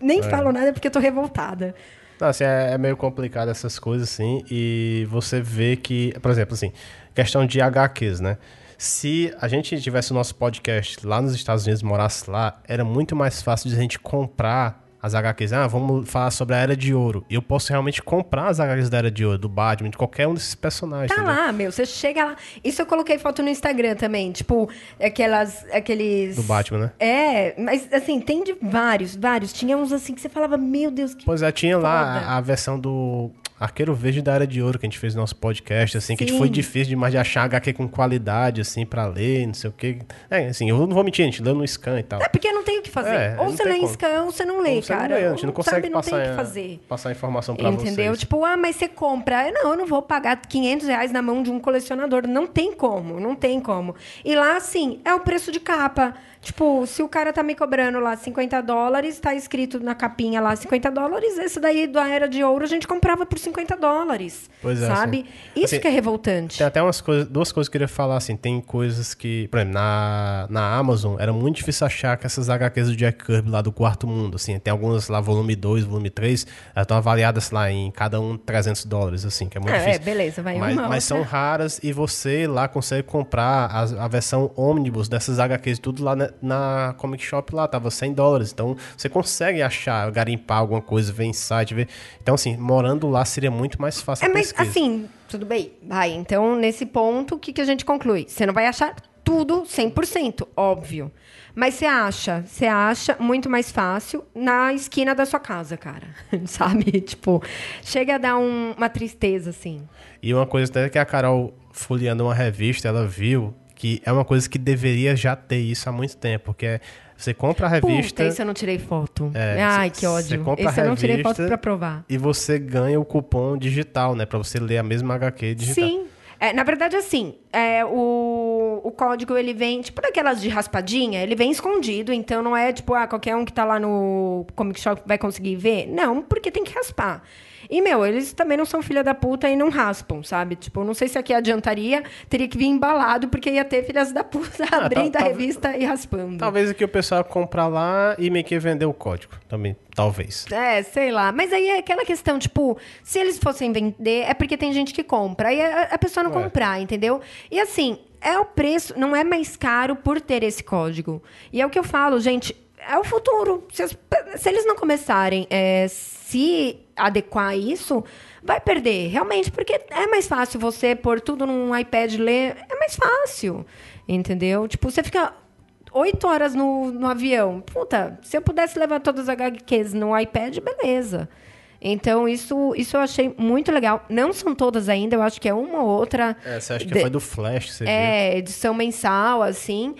Nem falo nada porque eu tô revoltada. Não, assim, é, é meio complicado essas coisas, assim, e você vê que, por exemplo, assim, questão de HQs, né? Se a gente tivesse o nosso podcast lá nos Estados Unidos, morasse lá, era muito mais fácil de a gente comprar as HQs. Ah, vamos falar sobre a Era de Ouro. E eu posso realmente comprar as HQs da Era de Ouro, do Batman, de qualquer um desses personagens. Tá entendeu? lá, meu. Você chega lá. Isso eu coloquei foto no Instagram também. Tipo, aquelas. Aqueles. Do Batman, né? É, mas assim, tem de vários, vários. Tinha uns assim que você falava, meu Deus, que. Pois é, tinha lá Foda. a, a versão do Arqueiro Verde da Era de Ouro que a gente fez no nosso podcast, assim, que Sim. foi difícil demais de achar HQ com qualidade, assim, pra ler, não sei o quê. É, assim, eu não vou mentir, a gente leu no scan e tal. É porque não tem o que fazer. É, ou não você tem lê em scan ou você não lê, Ou você não cara. lê, a gente não consegue sabe, não passar, tem o que fazer. passar informação pra Entendeu? vocês. Tipo, ah, mas você compra. Não, eu não vou pagar 500 reais na mão de um colecionador. Não tem como, não tem como. E lá, assim, é o preço de capa. Tipo, se o cara tá me cobrando lá 50 dólares, tá escrito na capinha lá 50 dólares, esse daí da Era de Ouro a gente comprava por 50 dólares. Pois é, Sabe? assim. Isso Assim, que é revoltante. Tem até umas coisas, duas coisas que eu queria falar, assim, tem coisas que, por exemplo, na, na Amazon era muito difícil achar que essas HQs do Jack Kirby lá do Quarto Mundo, assim, tem algumas lá, volume 2, volume 3, elas estão avaliadas lá em cada um 300 dólares, assim, que é muito É, difícil. é, beleza, vai mas, uma mas outra. são raras e você lá consegue comprar a, a versão ônibus dessas HQs tudo lá na, na Comic Shop lá, tava 100 dólares. Então você consegue achar, garimpar alguma coisa, ver em site, ver. Então, assim, morando lá seria muito mais fácil É, mas pesquisa. assim, tudo bem. Vai, então, nesse ponto, o que, que a gente conclui? Você não vai achar tudo 100%, óbvio. Mas você acha, você acha muito mais fácil na esquina da sua casa, cara. [LAUGHS] Sabe? Tipo, chega a dar um- uma tristeza, assim. E uma coisa até que a Carol, folheando uma revista, ela viu que é uma coisa que deveria já ter isso há muito tempo, porque é, você compra a revista Puta, eu não tirei foto. É, Ai, que ódio. cê compra Esse a eu não tirei revista foto pra provar. e você ganha o cupom digital, né? Pra você ler a mesma HQ digital. Sim. É, na verdade, assim, é, o, o código ele vem, tipo daquelas de raspadinha, ele vem escondido, então não é tipo, ah, qualquer um que tá lá no Comic Shop vai conseguir ver. Não, porque tem que raspar. E, meu, eles também não são filha da puta e não raspam, sabe? Tipo, não sei se aqui adiantaria, teria que vir embalado, porque ia ter filhas da puta [LAUGHS] Ah, abrindo tal- a revista e raspando. Talvez aqui o pessoal comprar lá e meio que vender o código. Também, talvez. É, sei lá. Mas aí é aquela questão, tipo, se eles fossem vender, é porque tem gente que compra. Aí a, a pessoa não comprar, entendeu? E assim, é o preço, não é mais caro por ter esse código. E é o que eu falo, gente, é o futuro. Se, as- se eles não começarem é, se adequar a isso, vai perder, realmente, porque é mais fácil você pôr tudo num iPad ler, é mais fácil, entendeu? Tipo, você fica oito horas no, no avião. Puta, se eu pudesse levar todas as HQs no iPad, beleza. Então, isso, isso eu achei muito legal. Não são todas ainda, eu acho que é uma ou outra. É, você acha que de- foi do Flash você viu? é, edição mensal, assim.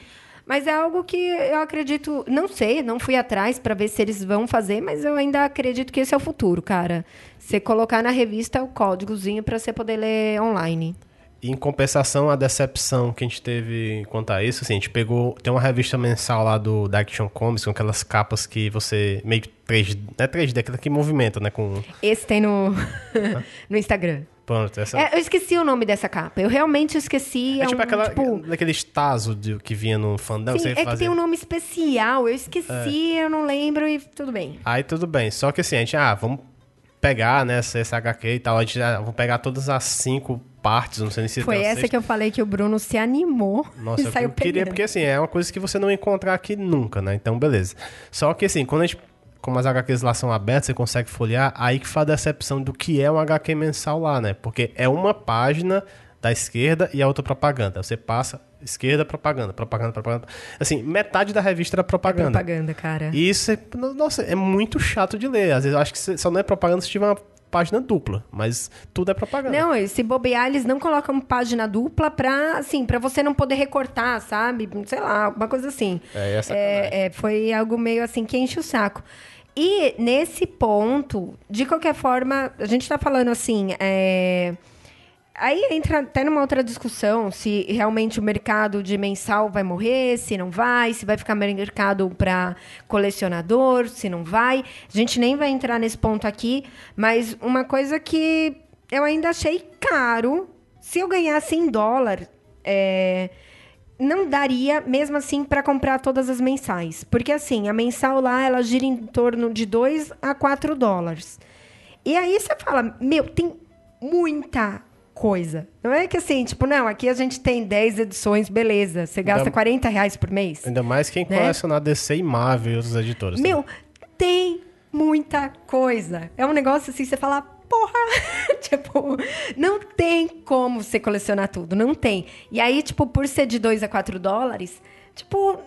Mas é algo que eu acredito. Não sei, não fui atrás para ver se eles vão fazer, mas eu ainda acredito que esse é o futuro, cara. Você colocar na revista o códigozinho para você poder ler online. Em compensação, a decepção que a gente teve quanto a isso, assim, a gente pegou. Tem uma revista mensal lá do da Action Comics com aquelas capas que você meio que 3D. Não é 3D, aquela que movimenta, né? Com. Esse tem no, [LAUGHS] no Instagram. Pronto, essa. É, eu esqueci o nome dessa capa. Eu realmente esqueci. É tipo um, aquela, tipo, daquele taso de- que vinha no fandão. sim, é que fazia- tem um nome especial. Eu esqueci, eu não lembro e tudo bem. Aí tudo bem. Só que assim, a gente, ah, vamos pegar, né, essa, essa HQ e tal. A gente, ah, vamos pegar todas as cinco partes, não sei nem se Foi essa sexta. que eu falei que o Bruno se animou Nossa, [LAUGHS] e eu saiu queria, pegando. porque assim, é uma coisa que você não encontrar aqui nunca, né? Então, beleza. Só que assim, quando a gente. Como as HQs lá são abertas, você consegue folhear, aí que faz a decepção do que é um HQ mensal lá, né? Porque é uma página da esquerda e a outra propaganda. Você passa esquerda, propaganda, propaganda, propaganda. Assim, metade da revista era propaganda. Propaganda, cara. E isso é, nossa, é muito chato de ler. Às vezes eu acho que só não é propaganda se tiver uma página dupla, mas tudo é propaganda. Não, se bobear, eles não colocam página dupla pra, assim, pra você não poder recortar, sabe? Sei lá, alguma coisa assim. É, essa é, é, Foi algo meio assim que enche o saco. E nesse ponto, de qualquer forma, a gente tá falando assim, é... Aí entra até numa outra discussão se realmente o mercado de mensal vai morrer, se não vai, se vai ficar mercado para colecionador, se não vai. A gente nem vai entrar nesse ponto aqui, mas uma coisa que eu ainda achei caro, se eu ganhasse em dólar, é, não daria mesmo assim para comprar todas as mensais. Porque assim, a mensal lá ela gira em torno de 2 a 4 dólares. E aí você fala, meu, tem muita coisa. Não é que assim, tipo, não, aqui a gente tem 10 edições, beleza. Você gasta Ainda- 40 reais por mês. Ainda mais quem Né? colecionar DC e Marvel e outras editoras. Meu, também. tem muita coisa. É um negócio assim, você fala, porra! [LAUGHS] tipo, não tem como você colecionar tudo, não tem. E aí, tipo, por ser de 2 a 4 dólares, tipo,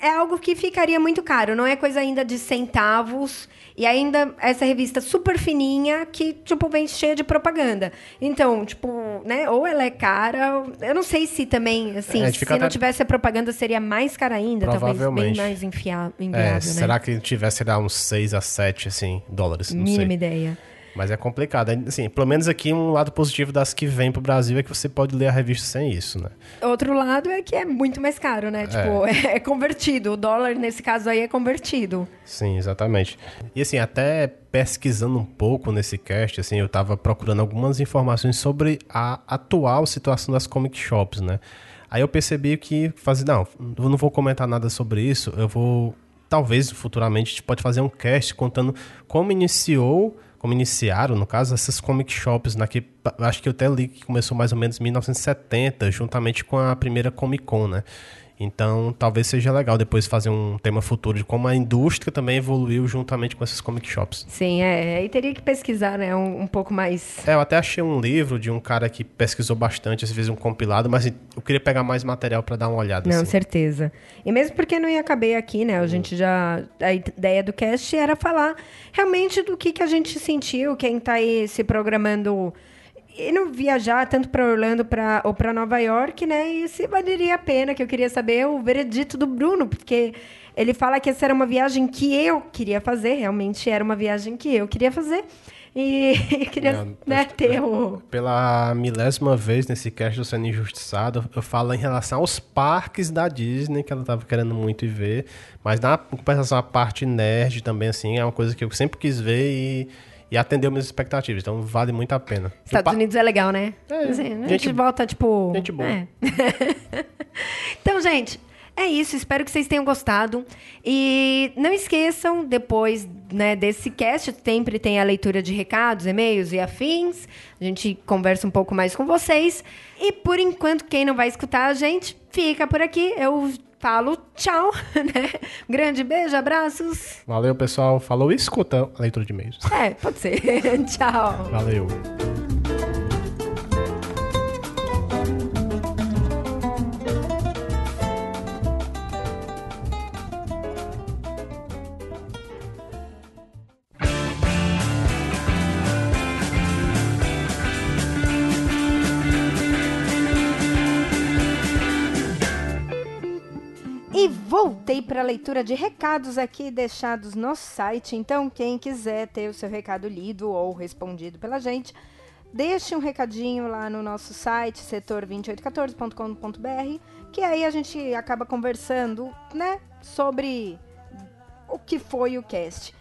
é algo que ficaria muito caro. Não é coisa ainda de centavos. E ainda essa revista super fininha que, tipo, vem cheia de propaganda. Então, tipo, né? Ou ela é cara. Eu não sei se também, assim, É, se não até- tivesse a propaganda, seria mais cara ainda. Talvez bem Provavelmente. mais enfia- É, né? será que tivesse, lá, uns 6 a 7, assim, dólares? Não Mínima sei. ideia. Mas é complicado. Assim, pelo menos aqui um lado positivo das que vêm pro Brasil é que você pode ler a revista sem isso, né? Outro lado é que é muito mais caro, né? Tipo, [LAUGHS] é, convertido. O dólar, nesse caso aí, é convertido. Sim, exatamente. E assim, até pesquisando um pouco nesse cast, assim, eu tava procurando algumas informações sobre a atual situação das comic shops, né? Aí eu percebi que fazer, não, eu não vou comentar nada sobre isso, eu vou talvez futuramente a gente pode fazer um cast contando como iniciou, como iniciaram, no caso, essas comic shops, naquele, acho que eu até li que começou mais ou menos em 1970, juntamente com a primeira Comic Con, né? Então, talvez seja legal depois fazer um tema futuro de como a indústria também evoluiu juntamente com essas comic shops. Sim, é. Aí teria que pesquisar, né? Um, um pouco mais. É, eu até achei um livro de um cara que pesquisou bastante, às vezes um compilado, mas eu queria pegar mais material para dar uma olhada. Não, assim. certeza. E mesmo porque não ia caber aqui, né? A gente já. A ideia do cast era falar realmente do que, que a gente sentiu, quem tá aí se programando e não viajar tanto para Orlando pra, ou para Nova York, né? E se valeria a pena, que eu queria saber o veredito do Bruno, porque ele fala que essa era uma viagem que eu queria fazer, realmente era uma viagem que eu queria fazer. E, [LAUGHS] e queria Não, né, ter o. Pela milésima vez nesse cast do Sendo Injustiçado, eu falo em relação aos parques da Disney, que ela tava querendo muito ir ver. Mas na compensação, a parte nerd também, assim, é uma coisa que eu sempre quis ver e, e atendeu minhas expectativas. Então vale muito a pena. Estados pa- Unidos é legal, né? É, Assim, a gente- gente volta, tipo. gente boa. é. [LAUGHS] então, gente, É isso, espero que vocês tenham gostado. E não esqueçam, depois né, desse cast, sempre tem a leitura de recados, e-mails e afins. A gente conversa um pouco mais com vocês. E por enquanto, quem não vai escutar a gente, fica por aqui. Eu falo tchau, [LAUGHS] né? Grande beijo, abraços. Valeu, pessoal. Falou e escuta a leitura de e-mails. É, pode ser. [LAUGHS] tchau. Valeu. Voltei para a leitura de recados aqui deixados no site. Então, quem quiser ter o seu recado lido ou respondido pela gente, deixe um recadinho lá no nosso site, setor2814.com.br, que aí a gente acaba conversando, né, sobre o que foi o cast.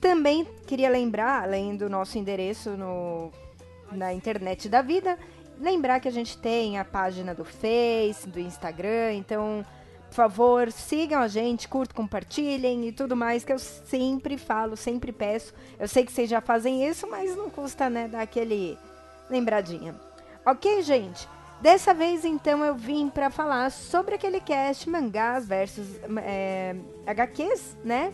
Também queria lembrar, além do nosso endereço no, na internet da vida, lembrar que a gente tem a página do Face, do Instagram, então por favor, sigam a gente, curtam, compartilhem e tudo mais, que eu sempre falo, sempre peço. Eu sei que vocês já fazem isso, mas não custa, né, dar aquele lembradinha. Ok, gente? Dessa vez, então, eu vim para falar sobre aquele cast mangás versus é, HQs, né?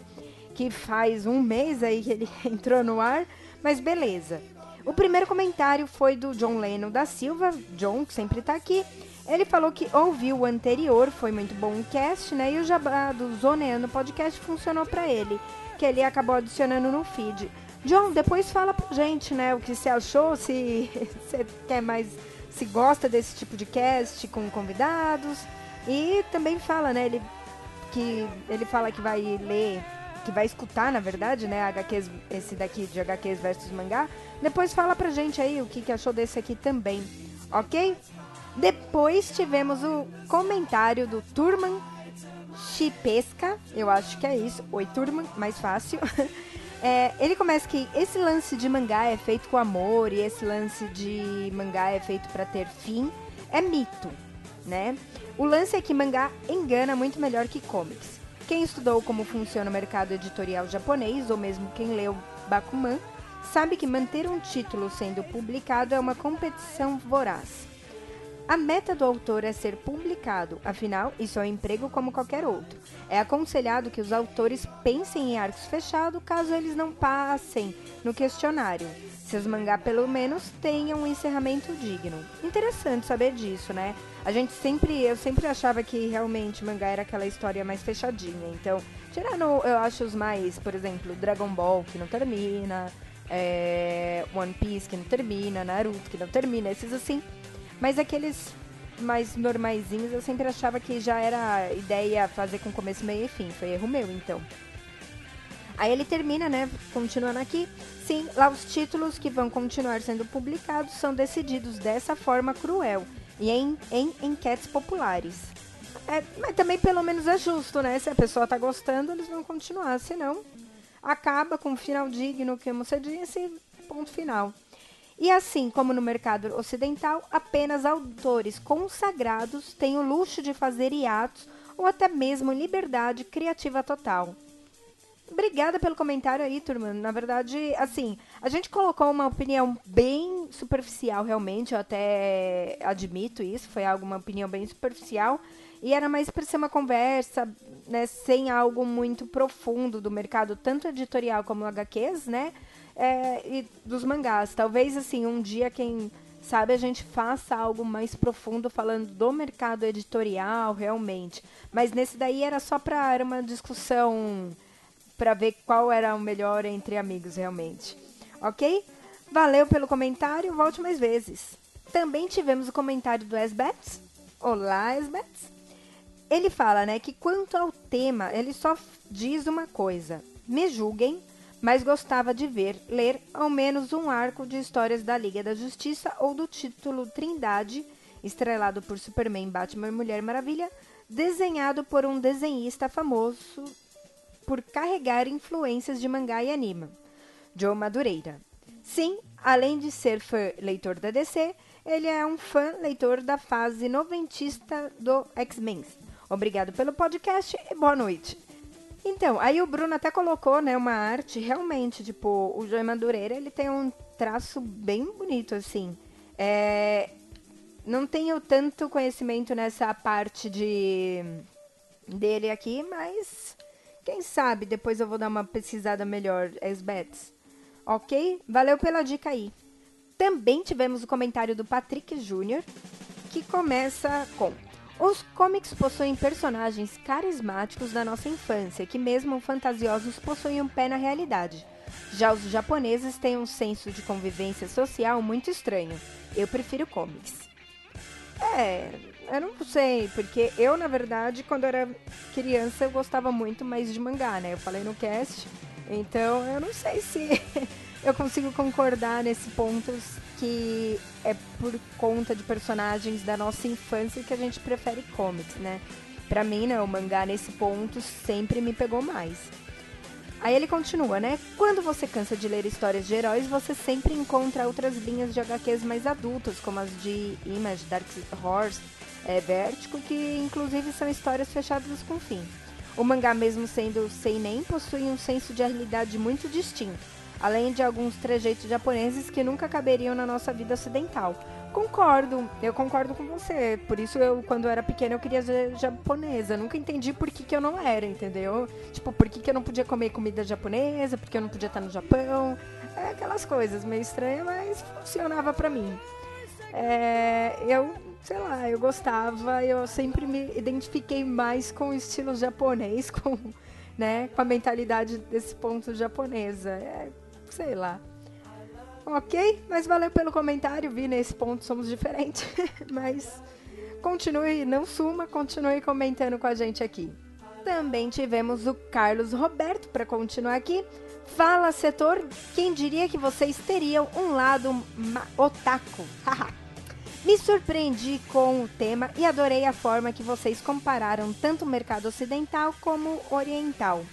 Que faz um mês aí que ele [LAUGHS] entrou no ar, mas beleza. O primeiro comentário foi do John Lennon da Silva, John, que sempre tá aqui. Ele falou que ouviu o anterior, foi muito bom o cast, né? E o jabá do Zoneando Podcast funcionou para ele, que ele acabou adicionando no feed. John, depois fala pra gente, né, o que você achou, se [LAUGHS] você quer mais, se gosta desse tipo de cast com convidados. E também fala, né, ele que ele fala que vai ler, que vai escutar, na verdade, né, HQs, esse daqui de HQs versus mangá. Depois fala pra gente aí o que, que achou desse aqui também, ok? Depois tivemos o comentário do Turman Chipesca, eu acho que é isso. Oi, Turman, mais fácil. [LAUGHS] É, ele começa que esse lance de mangá é feito com amor e esse lance de mangá é feito para ter fim é mito, né? O lance é que mangá engana muito melhor que comics. Quem estudou como funciona o mercado editorial japonês, ou mesmo quem leu Bakuman, sabe que manter um título sendo publicado é uma competição voraz. A meta do autor é ser publicado, afinal, isso é um emprego como qualquer outro. É aconselhado que os autores pensem em arcos fechados caso eles não passem no questionário. Seus mangá, pelo menos, tenham um encerramento digno. Interessante saber disso, né? A gente sempre, eu sempre achava que realmente mangá era aquela história mais fechadinha. Então, tirando, eu acho os mais, por exemplo, Dragon Ball, que não termina, é, One Piece, que não termina, Naruto, que não termina, esses assim mas aqueles mais normaisinhos eu sempre achava que já era ideia fazer com começo, meio e fim. Foi erro meu, então. Aí ele termina, né? Continuando aqui. Sim, lá os títulos que vão continuar sendo publicados são decididos dessa forma cruel e em, em enquetes populares. É, mas também pelo menos é justo, né? Se a pessoa tá gostando, eles vão continuar. Senão, acaba com um final digno, como você disse, ponto final. E assim como no mercado ocidental, apenas autores consagrados têm o luxo de fazer hiatos ou até mesmo liberdade criativa total. Obrigada pelo comentário aí, turma. Na verdade, assim, a gente colocou uma opinião bem superficial, realmente. Eu até admito isso. Foi algo, uma opinião bem superficial. E era mais para ser uma conversa, né, sem algo muito profundo do mercado, tanto editorial como HQs, né? é, e dos mangás. Talvez, assim, um dia, quem sabe, a gente faça algo mais profundo falando do mercado editorial, realmente. Mas nesse daí era só para era uma discussão para ver qual era o melhor entre amigos, realmente. Ok? Valeu pelo comentário, volte mais vezes. Também tivemos o comentário do Esbets. Olá, Esbets. Ele fala, né, que quanto ao tema, ele só diz uma coisa: me julguem, mas gostava de ver, ler ao menos um arco de histórias da Liga da Justiça ou do título Trindade, estrelado por Superman, Batman e Mulher Maravilha, desenhado por um desenhista famoso por carregar influências de mangá e anime, Joe Madureira. Sim, além de ser fã leitor da DC, ele é um fã leitor da fase noventista do X-Men. Obrigado pelo podcast e boa noite. Então, aí o Bruno até colocou, né, uma arte, realmente, tipo, o Joey Madureira, ele tem um traço bem bonito, assim. É, não tenho tanto conhecimento nessa parte de dele aqui, mas quem sabe depois eu vou dar uma pesquisada melhor, Esbets. Ok? Valeu pela dica aí. Também tivemos o comentário do Patrick Jr., que começa com os comics possuem personagens carismáticos da nossa infância, que mesmo fantasiosos possuem um pé na realidade. Já os japoneses têm um senso de convivência social muito estranho. Eu prefiro comics. É, eu não sei, porque eu, na verdade, quando era criança, eu gostava muito mais de mangá, né? Eu falei no cast, então eu não sei se [LAUGHS] eu consigo concordar nesse ponto que é por conta de personagens da nossa infância que a gente prefere comics, né? Pra mim, né, o mangá nesse ponto sempre me pegou mais. Aí ele continua, né? Quando você cansa de ler histórias de heróis, você sempre encontra outras linhas de HQs mais adultas, como as de Image, Dark Horse, é, Vertigo, que inclusive são histórias fechadas com fim. O mangá, mesmo sendo seinen, possui um senso de realidade muito distinto além de alguns trejeitos japoneses que nunca caberiam na nossa vida ocidental. Concordo, eu concordo com você. Por isso eu, quando eu era pequena, eu queria ser japonesa. nunca entendi por que, que eu não era, entendeu? Tipo, por que, que eu não podia comer comida japonesa, por que eu não podia estar no Japão. É aquelas coisas meio estranhas, mas funcionava pra mim. É, eu, sei lá, eu gostava, eu sempre me identifiquei mais com o estilo japonês, [LAUGHS] com, né, com a mentalidade desse ponto japonesa. É, sei lá. Ok? Mas valeu pelo comentário, vi nesse ponto somos diferentes. [LAUGHS] Mas continue, não suma, continue comentando com a gente aqui. Também tivemos o Carlos Roberto para continuar aqui. Fala, setor, quem diria que vocês teriam um lado otaku? Me surpreendi com o tema e adorei a forma que vocês compararam tanto o mercado ocidental como oriental.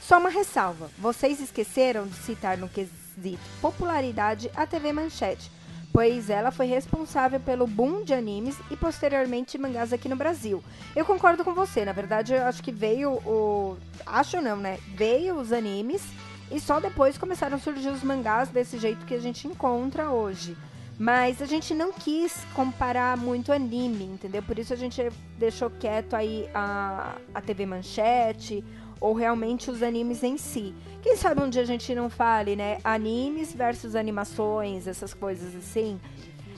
Só uma ressalva: vocês esqueceram de citar no quesito popularidade a TV Manchete, pois ela foi responsável pelo boom de animes e posteriormente mangás aqui no Brasil. Eu concordo com você, na verdade eu acho que veio o. Acho não, né? Veio os animes e só depois começaram a surgir os mangás desse jeito que a gente encontra hoje. Mas a gente não quis comparar muito anime, entendeu? Por isso a gente deixou quieto aí a, a TV Manchete, ou realmente os animes em si. Quem sabe um dia a gente não fale, né? Animes versus animações, essas coisas assim,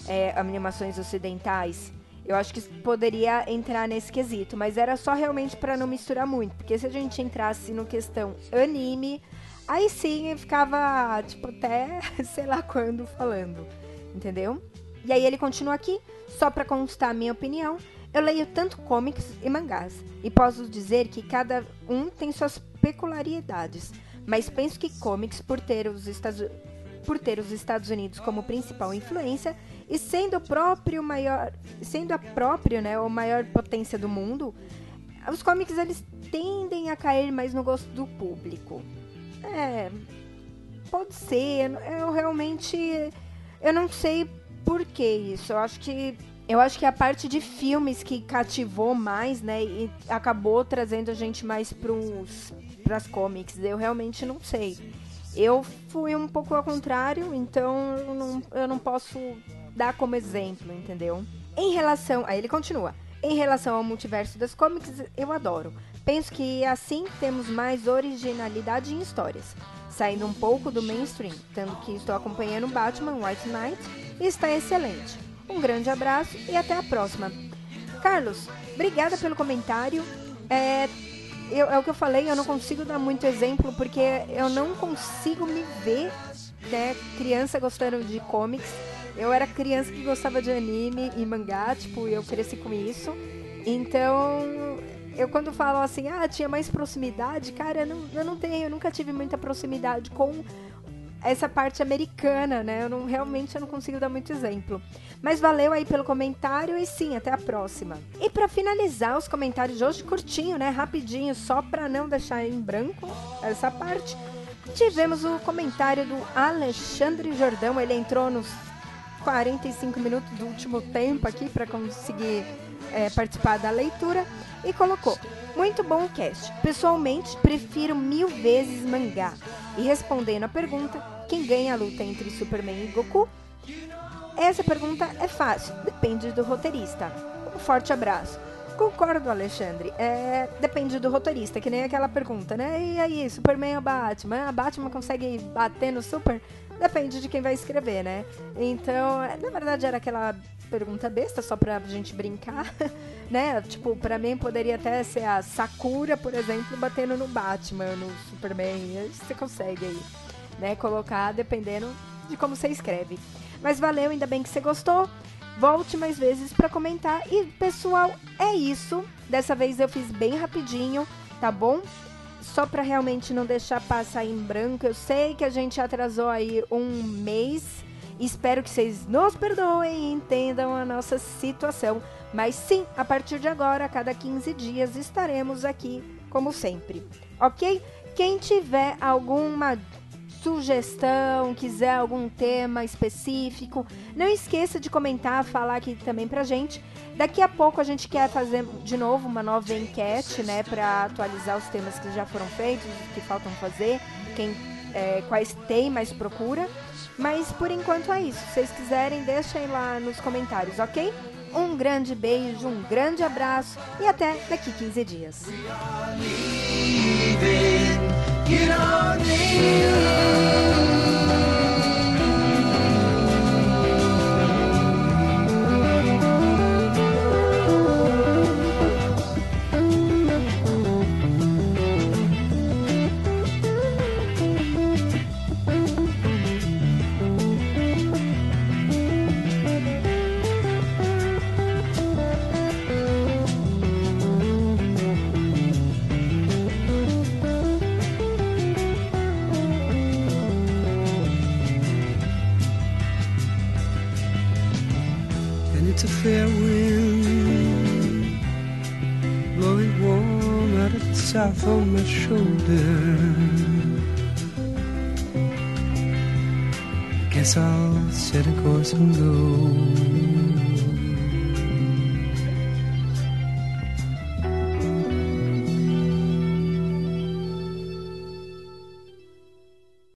é, animações ocidentais. Eu acho que poderia entrar nesse quesito, mas era só realmente para não misturar muito, porque se a gente entrasse no questão anime, aí sim ficava tipo até [LAUGHS] sei lá quando falando, entendeu? E aí ele continua aqui, só para constar a minha opinião. Eu leio tanto comics e mangás, e posso dizer que cada um tem suas peculiaridades, mas penso que comics, por ter os Estados, por ter os Estados Unidos como principal influência e sendo, próprio maior, sendo a própria, né, a maior potência do mundo, os comics eles tendem a cair mais no gosto do público. É, pode ser. Eu realmente, eu não sei por que isso. Eu acho que eu acho que a parte de filmes que cativou mais, né, e acabou trazendo a gente mais para as comics. Eu realmente não sei. Eu fui um pouco ao contrário, então eu não, eu não posso dar como exemplo, entendeu? Em relação. Aí ele continua. Em relação ao multiverso das comics, eu adoro. Penso que assim temos mais originalidade em histórias, saindo um pouco do mainstream, tanto que estou acompanhando Batman White Knight e está excelente. Um grande abraço e até a próxima. Carlos, obrigada pelo comentário. É, eu, é o que eu falei, eu não consigo dar muito exemplo porque eu não consigo me ver né, criança gostando de comics. Eu era criança que gostava de anime e mangá, tipo, eu cresci com isso. Então, eu quando falo assim, ah, tinha mais proximidade, cara, eu não, eu não tenho, eu nunca tive muita proximidade com essa parte americana, né? Eu não realmente eu não consigo dar muito exemplo. Mas valeu aí pelo comentário e sim, até a próxima. E para finalizar os comentários de hoje curtinho, né, rapidinho, só para não deixar em branco essa parte, tivemos o comentário do Alexandre Jordão, ele entrou nos 45 minutos do último tempo aqui para conseguir é, participar da leitura e colocou: Muito bom o cast. Pessoalmente, prefiro mil vezes mangá. E respondendo a pergunta: Quem ganha a luta entre Superman e Goku? Essa pergunta é fácil, depende do roteirista. Um forte abraço. Concordo, Alexandre. É, depende do roteirista, que nem aquela pergunta, né? E aí, Superman ou Batman? A Batman consegue bater no Super? Depende de quem vai escrever, né? Então, na verdade, era aquela pergunta besta, só pra gente brincar, [LAUGHS] né? Tipo, pra mim poderia até ser a Sakura, por exemplo, batendo no Batman, no Superman. Você consegue aí, né? Colocar dependendo de como você escreve. Mas valeu, ainda bem que você gostou. Volte mais vezes para comentar. E, pessoal, é isso. Dessa vez eu fiz bem rapidinho, tá bom? Só para realmente não deixar passar em branco. Eu sei que a gente atrasou aí um mês. Espero que vocês nos perdoem e entendam a nossa situação. Mas sim, a partir de agora, a cada 15 dias, estaremos aqui, como sempre. Ok? Quem tiver alguma sugestão, quiser algum tema específico, não esqueça de comentar, falar aqui também pra gente. Daqui a pouco a gente quer fazer de novo uma nova enquete, né, para atualizar os temas que já foram feitos, os que faltam fazer, quem, é, quais tem mais procura. Mas por enquanto é isso. Se vocês quiserem, deixem lá nos comentários, ok? Um grande beijo, um grande abraço e até daqui 15 dias. You shoulder. Guess I'll set a course and go.